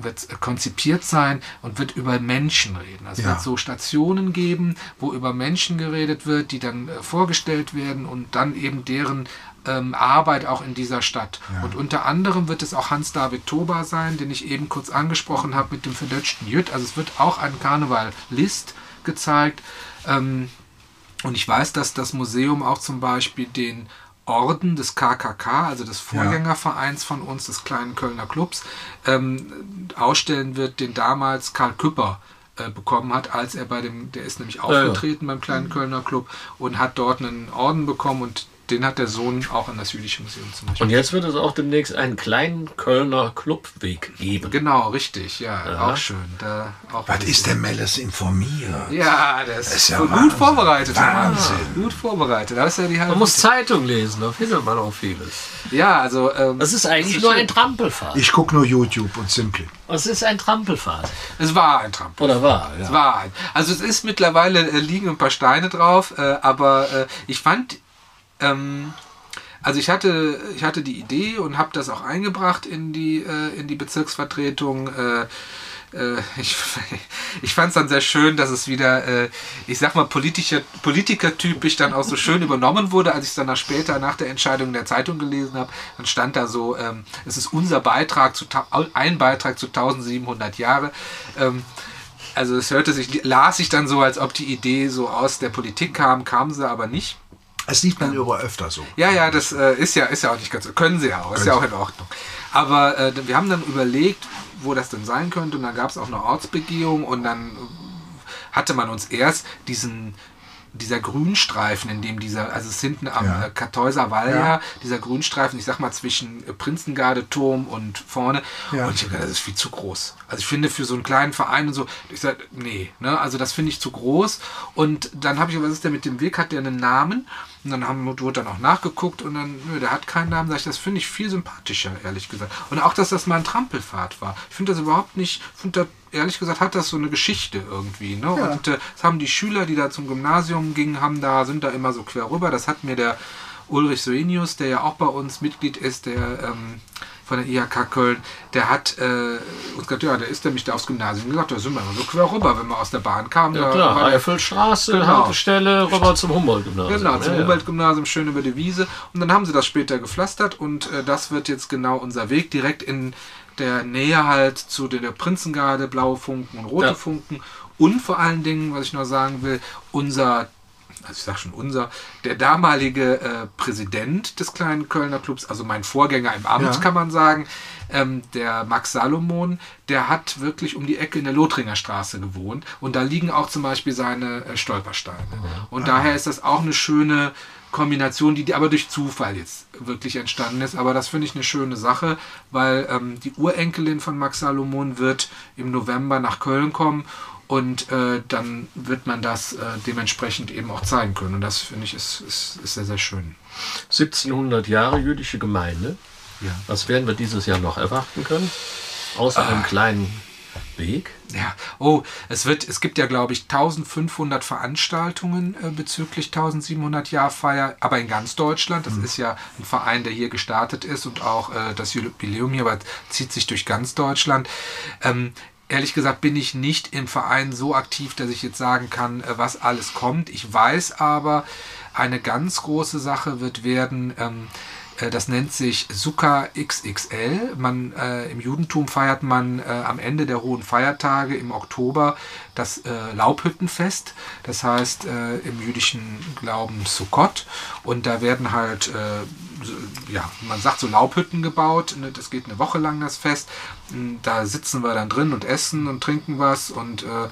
wird konzipiert sein und wird über Menschen reden. Also es Ja. wird so Stationen geben, wo über Menschen geredet wird, die dann äh, vorgestellt werden und dann eben deren ähm, Arbeit auch in dieser Stadt. Und unter anderem wird es auch Hans-David Toba sein, den ich eben kurz angesprochen habe mit dem verdötschten Jüt. Also es wird auch ein Karneval List gezeigt. Ähm, und ich weiß, dass das Museum auch zum Beispiel den Orden des KKK, also des Vorgängervereins von uns, des kleinen Kölner Clubs, ähm, ausstellen wird, den damals Karl Küpper äh, bekommen hat, als er bei dem, der ist nämlich ja. aufgetreten beim kleinen Kölner Club und hat dort einen Orden bekommen und den hat der Sohn auch an das Jüdische Museum zum Beispiel. Und jetzt wird es auch demnächst einen kleinen Kölner Clubweg geben. Genau, richtig, ja, auch schön. Da auch Was ist der Melles informiert? Ja, das ist ist ja gut Wahnsinn. vorbereitet. Wahnsinn. Ja, gut vorbereitet. Das ist ja die Man muss Zeitung lesen, da findet man auch vieles. Ja, also. Ähm, Das ist eigentlich das nur schön. ein Trampelpfad. Ich gucke nur YouTube und Simply. Es ist ein Trampelpfad. Es war ein Trump. Oder war? Ja. Es war ein. Also es ist mittlerweile äh, liegen ein paar Steine drauf, äh, aber äh, ich fand, ähm, also ich hatte, ich hatte die Idee und habe das auch eingebracht in die, äh, in die Bezirksvertretung. Äh, äh, ich ich fand es dann sehr schön, dass es wieder, äh, ich sag mal, politischer, politikertypisch dann auch so schön übernommen wurde. Als ich es dann nach später nach der Entscheidung in der Zeitung gelesen habe, dann stand da so, ähm, es ist unser Beitrag zu, ein Beitrag zu 1700 Jahre. Ähm, also es hörte sich, las sich dann so, als ob die Idee so aus der Politik kam, kam sie aber nicht. Das sieht man über öfter so. Ja, ja, das äh, ist ja ist ja auch nicht ganz so. Können sie ja auch, ist ja auch in Ordnung. Aber äh, wir haben dann überlegt, wo das denn sein könnte und dann gab es auch eine Ortsbegehung und dann hatte man uns erst diesen dieser Grünstreifen, in dem dieser, also es ist hinten am Ja. äh, Kartäuser Wall Ja. ja, dieser Grünstreifen, ich sag mal zwischen äh, Prinzengarde-Turm und vorne. Ja. Und ich gedacht, das ist viel zu groß. Also ich finde für so einen kleinen Verein und so, ich sag, nee, ne, also das finde ich zu groß. Und dann habe ich, was ist der mit dem Weg, hat der einen Namen? Und dann haben, wurde dann auch nachgeguckt und dann, nö, der hat keinen Namen. Sag ich, das finde ich viel sympathischer, ehrlich gesagt. Und auch, dass das mal ein Trampelfahrt war. Ich finde das überhaupt nicht, ich finde das, ehrlich gesagt, hat das so eine Geschichte irgendwie. Ne? Ja. Und äh, das haben die Schüler, die da zum Gymnasium gingen, haben da, sind da immer so quer rüber. Das hat mir der Ulrich Soenius, der ja auch bei uns Mitglied ist, der ähm, von der IHK Köln, der hat äh, uns gesagt, ja, der ist nämlich da aufs Gymnasium gesagt, da sind wir immer so quer rüber, wenn wir aus der Bahn kamen. Ja klar, Eifelstraße, Genau. Haltestelle, rüber zum Humboldt-Gymnasium. Genau, zum ja. Umweltgymnasium schön über die Wiese. Und dann haben sie das später gepflastert und äh, das wird jetzt genau unser Weg, direkt in der Nähe halt zu der, der Prinzengarde, blaue Funken und rote Ja. Funken. Und vor allen Dingen, was ich noch sagen will, unser, also ich sag schon unser, der damalige äh, Präsident des kleinen Kölner Clubs, also mein Vorgänger im Amt, Ja. kann man sagen, ähm, der Max Salomon, der hat wirklich um die Ecke in der Lothringer Straße gewohnt und da liegen auch zum Beispiel seine äh, Stolpersteine. Und daher ist das auch eine schöne Kombination, die, die aber durch Zufall jetzt wirklich entstanden ist. Aber das finde ich eine schöne Sache, weil ähm, die Urenkelin von Max Salomon wird im November nach Köln kommen und äh, dann wird man das äh, dementsprechend eben auch zeigen können. Und das finde ich ist, ist, ist sehr, sehr schön. 1700 Jahre jüdische Gemeinde. Ja. Was werden wir dieses Jahr noch erwarten können? Außer einem kleinen Weg. Ja, oh, es wird, es gibt ja, glaube ich, 1500 Veranstaltungen äh, bezüglich 1700 Jahrfeier, aber in ganz Deutschland. Das ist ja ein Verein, der hier gestartet ist und auch äh, das Jubiläum hier aber zieht sich durch ganz Deutschland. Ähm, ehrlich gesagt bin ich nicht im Verein so aktiv, dass ich jetzt sagen kann, äh, was alles kommt. Ich weiß aber, eine ganz große Sache wird werden, ähm, äh, das nennt sich Sukkah XXL. Man, äh, Im Judentum feiert man äh, am Ende der hohen Feiertage im Oktober das äh, Laubhüttenfest. Das heißt äh, im jüdischen Glauben Sukkot. Und da werden halt äh, ja, man sagt so Laubhütten gebaut. Ne, das geht eine Woche lang, das Fest. Hm, da sitzen wir dann drin und essen und trinken was. Und äh,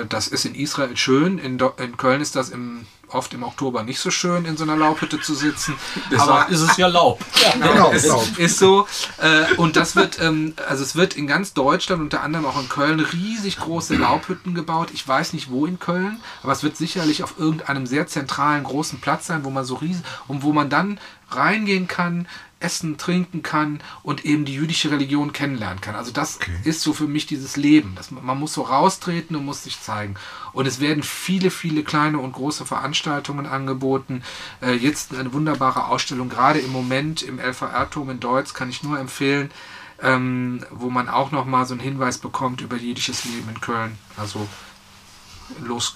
äh das ist in Israel schön. In, in Köln ist das im oft im Oktober nicht so schön, in so einer Laubhütte zu sitzen. Deshalb aber ist es ja Laub. Ja, genau, es ist so. Äh, und das wird, ähm, also es wird in ganz Deutschland, unter anderem auch in Köln, riesig große Laubhütten gebaut. Ich weiß nicht wo in Köln, aber es wird sicherlich auf irgendeinem sehr zentralen großen Platz sein, wo man so riesig und wo man dann reingehen kann, essen, trinken kann und eben die jüdische Religion kennenlernen kann. Also das okay. ist so für mich dieses Leben. Das, man muss so raustreten und muss sich zeigen. Und es werden viele, viele kleine und große Veranstaltungen angeboten. Äh, jetzt eine wunderbare Ausstellung, gerade im Moment im LVR-Turm in Deutsch, kann ich nur empfehlen, ähm, wo man auch nochmal so einen Hinweis bekommt über jüdisches Leben in Köln. Also los,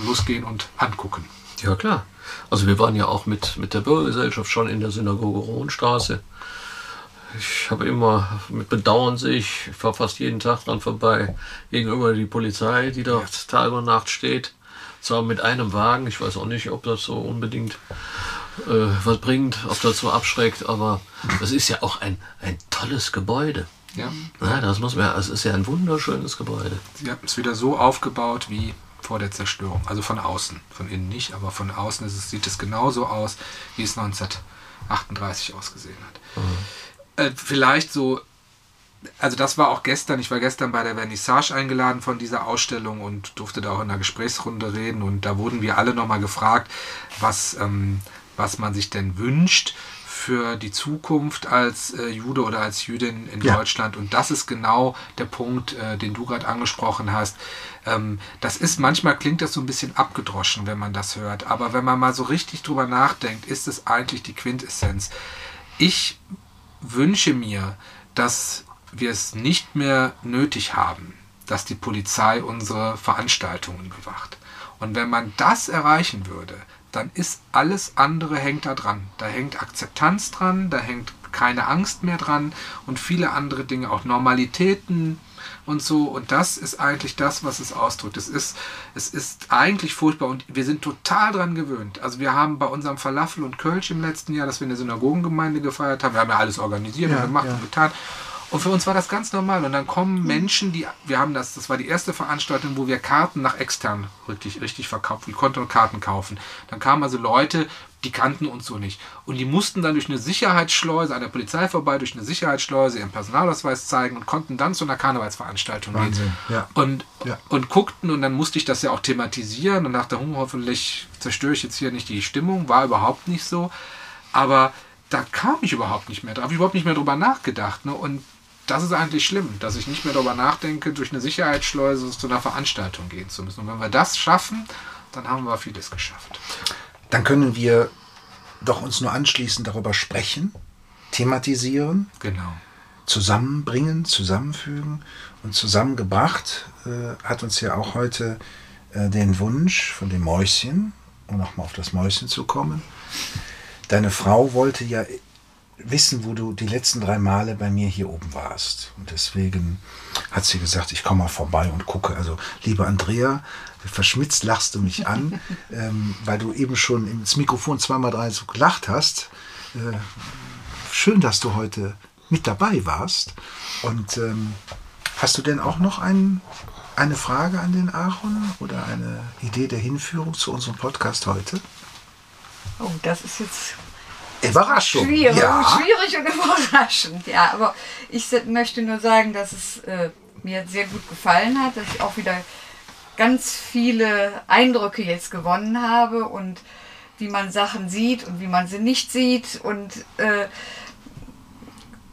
losgehen und angucken. Ja, klar. Also wir waren ja auch mit, mit der Bürgergesellschaft schon in der Synagoge Rohnstraße. Ich habe immer mit Bedauern sehe ich, ich fahre fast jeden Tag dran vorbei, gegenüber die Polizei, die dort. Tag und Nacht steht. Zwar mit einem Wagen, ich weiß auch nicht, ob das so unbedingt äh, was bringt, ob das so abschreckt, aber das ist ja auch ein, ein tolles Gebäude. Ja. ja. Das muss man, es ist ja ein wunderschönes Gebäude. Sie haben es wieder so aufgebaut wie vor der Zerstörung. Also von außen, von innen nicht, aber von außen es, sieht es genauso aus, wie es 1938 ausgesehen hat. Mhm. Äh, vielleicht so, also das war auch gestern, ich war gestern bei der Vernissage eingeladen von dieser Ausstellung und durfte da auch in einer Gesprächsrunde reden und da wurden wir alle nochmal gefragt, was, ähm, was man sich denn wünscht für die Zukunft als äh, Jude oder als Jüdin in ja. Deutschland. Und das ist genau der Punkt, äh, den du gerade angesprochen hast. Ähm, das ist, manchmal klingt das so ein bisschen abgedroschen, wenn man das hört. Aber wenn man mal so richtig drüber nachdenkt, ist es eigentlich die Quintessenz. Ich wünsche mir, dass wir es nicht mehr nötig haben, dass die Polizei unsere Veranstaltungen bewacht. Und wenn man das erreichen würde, dann ist alles andere hängt da dran. Da hängt Akzeptanz dran, da hängt keine Angst mehr dran und viele andere Dinge, auch Normalitäten und so. Und das ist eigentlich das, was es ausdrückt. Es ist, es ist eigentlich furchtbar und wir sind total dran gewöhnt. Also wir haben bei unserem Falafel und Kölsch im letzten Jahr, dass wir in der Synagogengemeinde gefeiert haben, wir haben ja alles organisiert ja, und gemacht ja. und getan. Und für uns war das ganz normal. Und dann kommen Menschen, die, wir haben das, das war die erste Veranstaltung, wo wir Karten nach extern richtig, richtig verkauft, wir konnten Karten kaufen. Dann kamen also Leute, die kannten uns so nicht. Und die mussten dann durch eine Sicherheitsschleuse an der Polizei vorbei, durch eine Sicherheitsschleuse ihren Personalausweis zeigen und konnten dann zu einer Karnevalsveranstaltung Wahnsinn, gehen. Ja. Und, ja. und guckten und dann musste ich das ja auch thematisieren und dachte, hm, hoffentlich zerstöre ich jetzt hier nicht die Stimmung. War überhaupt nicht so. Aber da kam ich überhaupt nicht mehr drauf. Ich habe überhaupt nicht mehr drüber nachgedacht. Ne? Und das ist eigentlich schlimm, dass ich nicht mehr darüber nachdenke, durch eine Sicherheitsschleuse zu einer Veranstaltung gehen zu müssen. Und wenn wir das schaffen, dann haben wir vieles geschafft. Dann können wir doch uns nur anschließend darüber sprechen, thematisieren, genau. zusammenbringen, zusammenfügen. Und zusammengebracht äh, hat uns ja auch heute äh, den Wunsch von dem Mäuschen, um nochmal auf das Mäuschen zu kommen. Deine Frau wollte ja wissen, wo du die letzten drei Male bei mir hier oben warst. Und deswegen hat sie gesagt, ich komme mal vorbei und gucke. Also, liebe Andrea, verschmitzt lachst du mich an, ähm, weil du eben schon ins Mikrofon zweimal drei so gelacht hast. Äh, schön, dass du heute mit dabei warst. Und ähm, hast du denn auch noch ein, eine Frage an den Aaron oder eine Idee der Hinführung zu unserem Podcast heute? Oh, das ist jetzt Überraschung. Schwierig, ja. schwierig und überraschend. Ja, aber ich möchte nur sagen, dass es äh, mir sehr gut gefallen hat, dass ich auch wieder ganz viele Eindrücke jetzt gewonnen habe und wie man Sachen sieht und wie man sie nicht sieht. Und äh,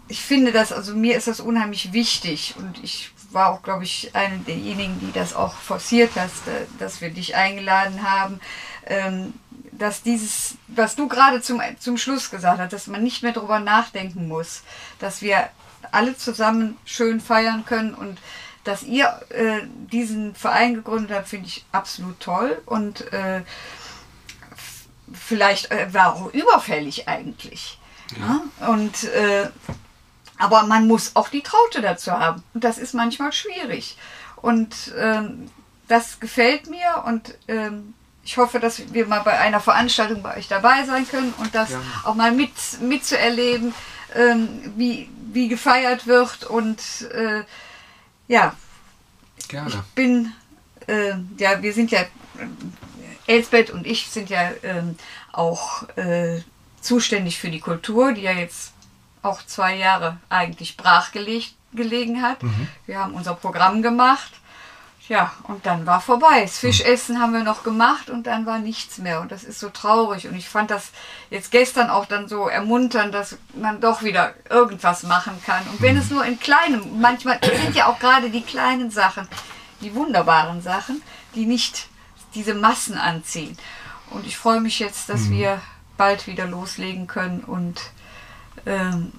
ich finde das, also mir ist das unheimlich wichtig und ich war auch, glaube ich, eine derjenigen, die das auch forciert hat, äh, dass wir dich eingeladen haben. Ähm, dass dieses, was du gerade zum, zum Schluss gesagt hast, dass man nicht mehr darüber nachdenken muss, dass wir alle zusammen schön feiern können und dass ihr äh, diesen Verein gegründet habt, finde ich absolut toll und äh, vielleicht äh, war auch überfällig eigentlich. Ja. Ja? Und äh, aber man muss auch die Traute dazu haben und das ist manchmal schwierig und ähm, das gefällt mir und ähm, ich hoffe, dass wir mal bei einer Veranstaltung bei euch dabei sein können und das auch mal mit, mitzuerleben, ähm, wie, wie gefeiert wird. Und äh, ja, Gerne. bin, äh, ja, wir sind ja, äh, Elsbeth und ich sind ja ähm, auch äh, zuständig für die Kultur, die ja jetzt auch zwei Jahre eigentlich brachgelegt gelegen hat. Wir haben unser Programm gemacht. Ja, und dann war vorbei. Das Fischessen haben wir noch gemacht und dann war nichts mehr. Und das ist so traurig. Und ich fand das jetzt gestern auch dann so ermunternd, dass man doch wieder irgendwas machen kann. Und wenn es nur in kleinem, manchmal sind ja auch gerade die kleinen Sachen, die wunderbaren Sachen, die nicht diese Massen anziehen. Und ich freue mich jetzt, dass wir bald wieder loslegen können und ähm,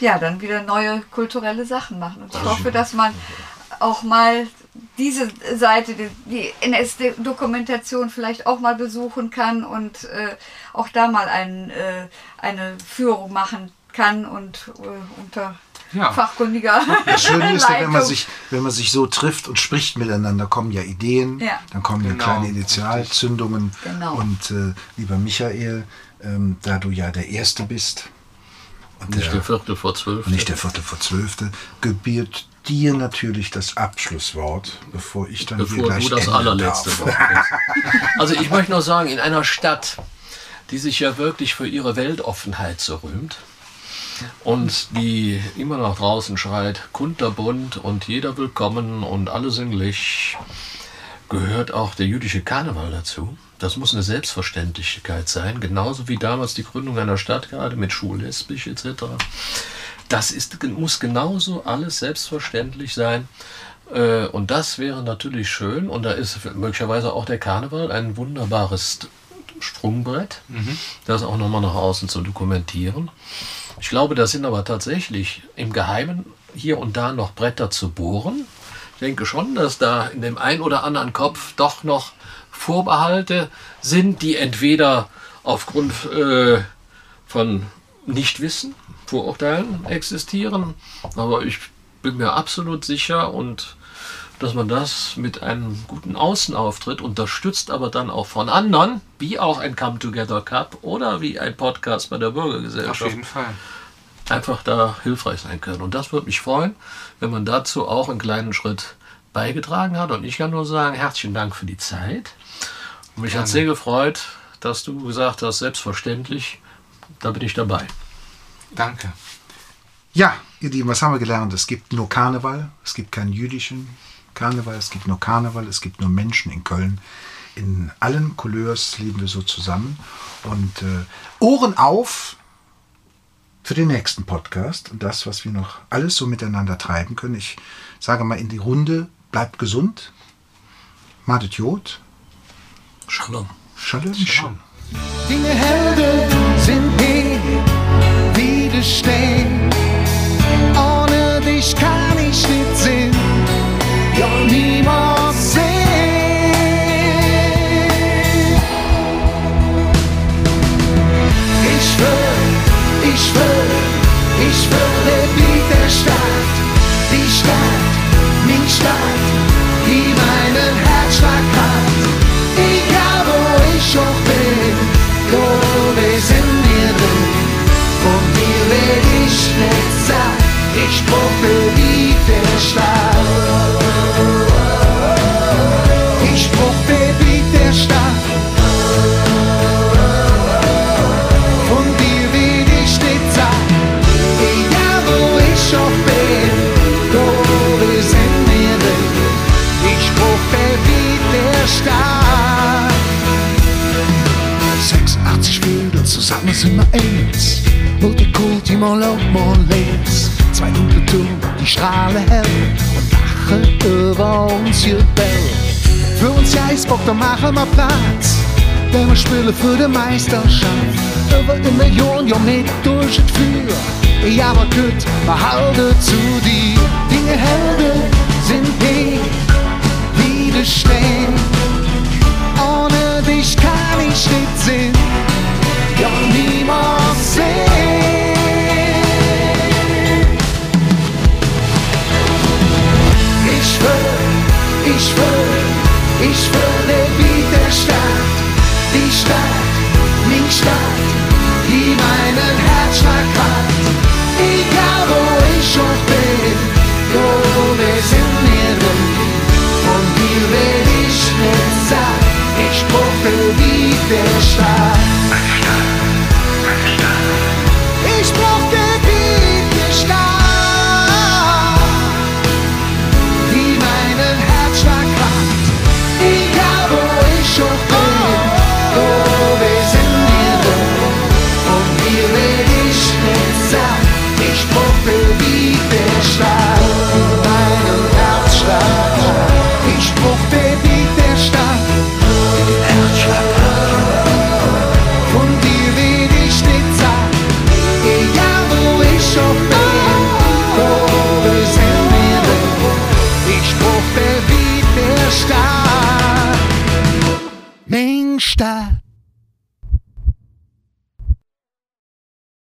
ja, dann wieder neue kulturelle Sachen machen. Und ich hoffe, dass man auch mal diese Seite, die, die NS-Dokumentation vielleicht auch mal besuchen kann und äh, auch da mal ein, äh, eine Führung machen kann und äh, unter Ja. fachkundiger Das Schöne ist, ja, wenn man, sich, wenn man sich so trifft und spricht miteinander, kommen ja Ideen, Ja. dann kommen ja Genau, kleine Initialzündungen. Genau. Und äh, lieber Michael, ähm, da du ja der Erste bist und Nicht der, der Viertel vor zwölf. nicht der Viertel vor Zwölfte, gebiert dir natürlich das Abschlusswort, bevor ich dann hier Bevor gleich du das allerletzte darf. Wort hast. Also ich möchte nur sagen, in einer Stadt, die sich ja wirklich für ihre Weltoffenheit so rühmt und die immer nach draußen schreit, kunterbunt und jeder willkommen und alle sind Licht, gehört auch der jüdische Karneval dazu. Das muss eine Selbstverständlichkeit sein, genauso wie damals die Gründung einer Stadt gerade mit schullesbisch etc. Das ist, muss genauso alles selbstverständlich sein. Äh, Und das wäre natürlich schön. Und da ist möglicherweise auch der Karneval ein wunderbares Sprungbrett, das auch nochmal nach außen zu dokumentieren. Ich glaube, das sind aber tatsächlich im Geheimen hier und da noch Bretter zu bohren. Ich denke schon, dass da in dem ein oder anderen Kopf doch noch Vorbehalte sind, die entweder aufgrund äh, von Nichtwissen, Vorurteilen existieren. Aber ich bin mir absolut sicher und dass man das mit einem guten Außenauftritt unterstützt, aber dann auch von anderen, wie auch ein Come Together Cup oder wie ein Podcast bei der Auf Bürgergesellschaft, jeden Fall. einfach da hilfreich sein können. Und das würde mich freuen, wenn man dazu auch einen kleinen Schritt beigetragen hat. Und ich kann nur sagen, herzlichen Dank für die Zeit. Und mich hat sehr gefreut, dass du gesagt hast, selbstverständlich, da bin ich dabei. Danke. Ja, ihr Lieben, was haben wir gelernt? Es gibt nur Karneval, es gibt keinen jüdischen Karneval, es gibt nur Karneval, es gibt nur Menschen in Köln. In allen Couleurs leben wir so zusammen. Und äh, Ohren auf für den nächsten Podcast und das, was wir noch alles so miteinander treiben können. Ich sage mal in die Runde, bleibt gesund, madet Jod, Shalom. Shalom. Shalom. Deine Hände sind hier widerstehen. Ohne dich kann Beat der Stadt. Ich brauch der Beat der Stadt. Von dir werd ich nicht satt, egal wo ich auch bin, wo wir sind wir drin. Brauch der Beat der Stadt. 86 Bilder, zusammen sind wir eins. Multikulti, mal laut, mal links. Zwei dunkle Türme, die strahlen hell und lachen über uns ihr Bell. Für uns die Eisbock, da machen wir Platz. Denn wir spielen für die Meisterschaft. Über eine Million, ja nicht durch das Feuer. Ja, aber gut, wir halten zu dir. Dinge Helden sind hier, widerstehen. Ohne dich kann ich nicht sehen, ja niemals sehen. ich will, ich will wie der Stadt, die Stadt, die Stadt, die meinen Herzschlag hat. Egal wo ich auch bin, wo wir sind nirgendwo. Und hier will ich nicht satt, ich brauche wie der Stadt.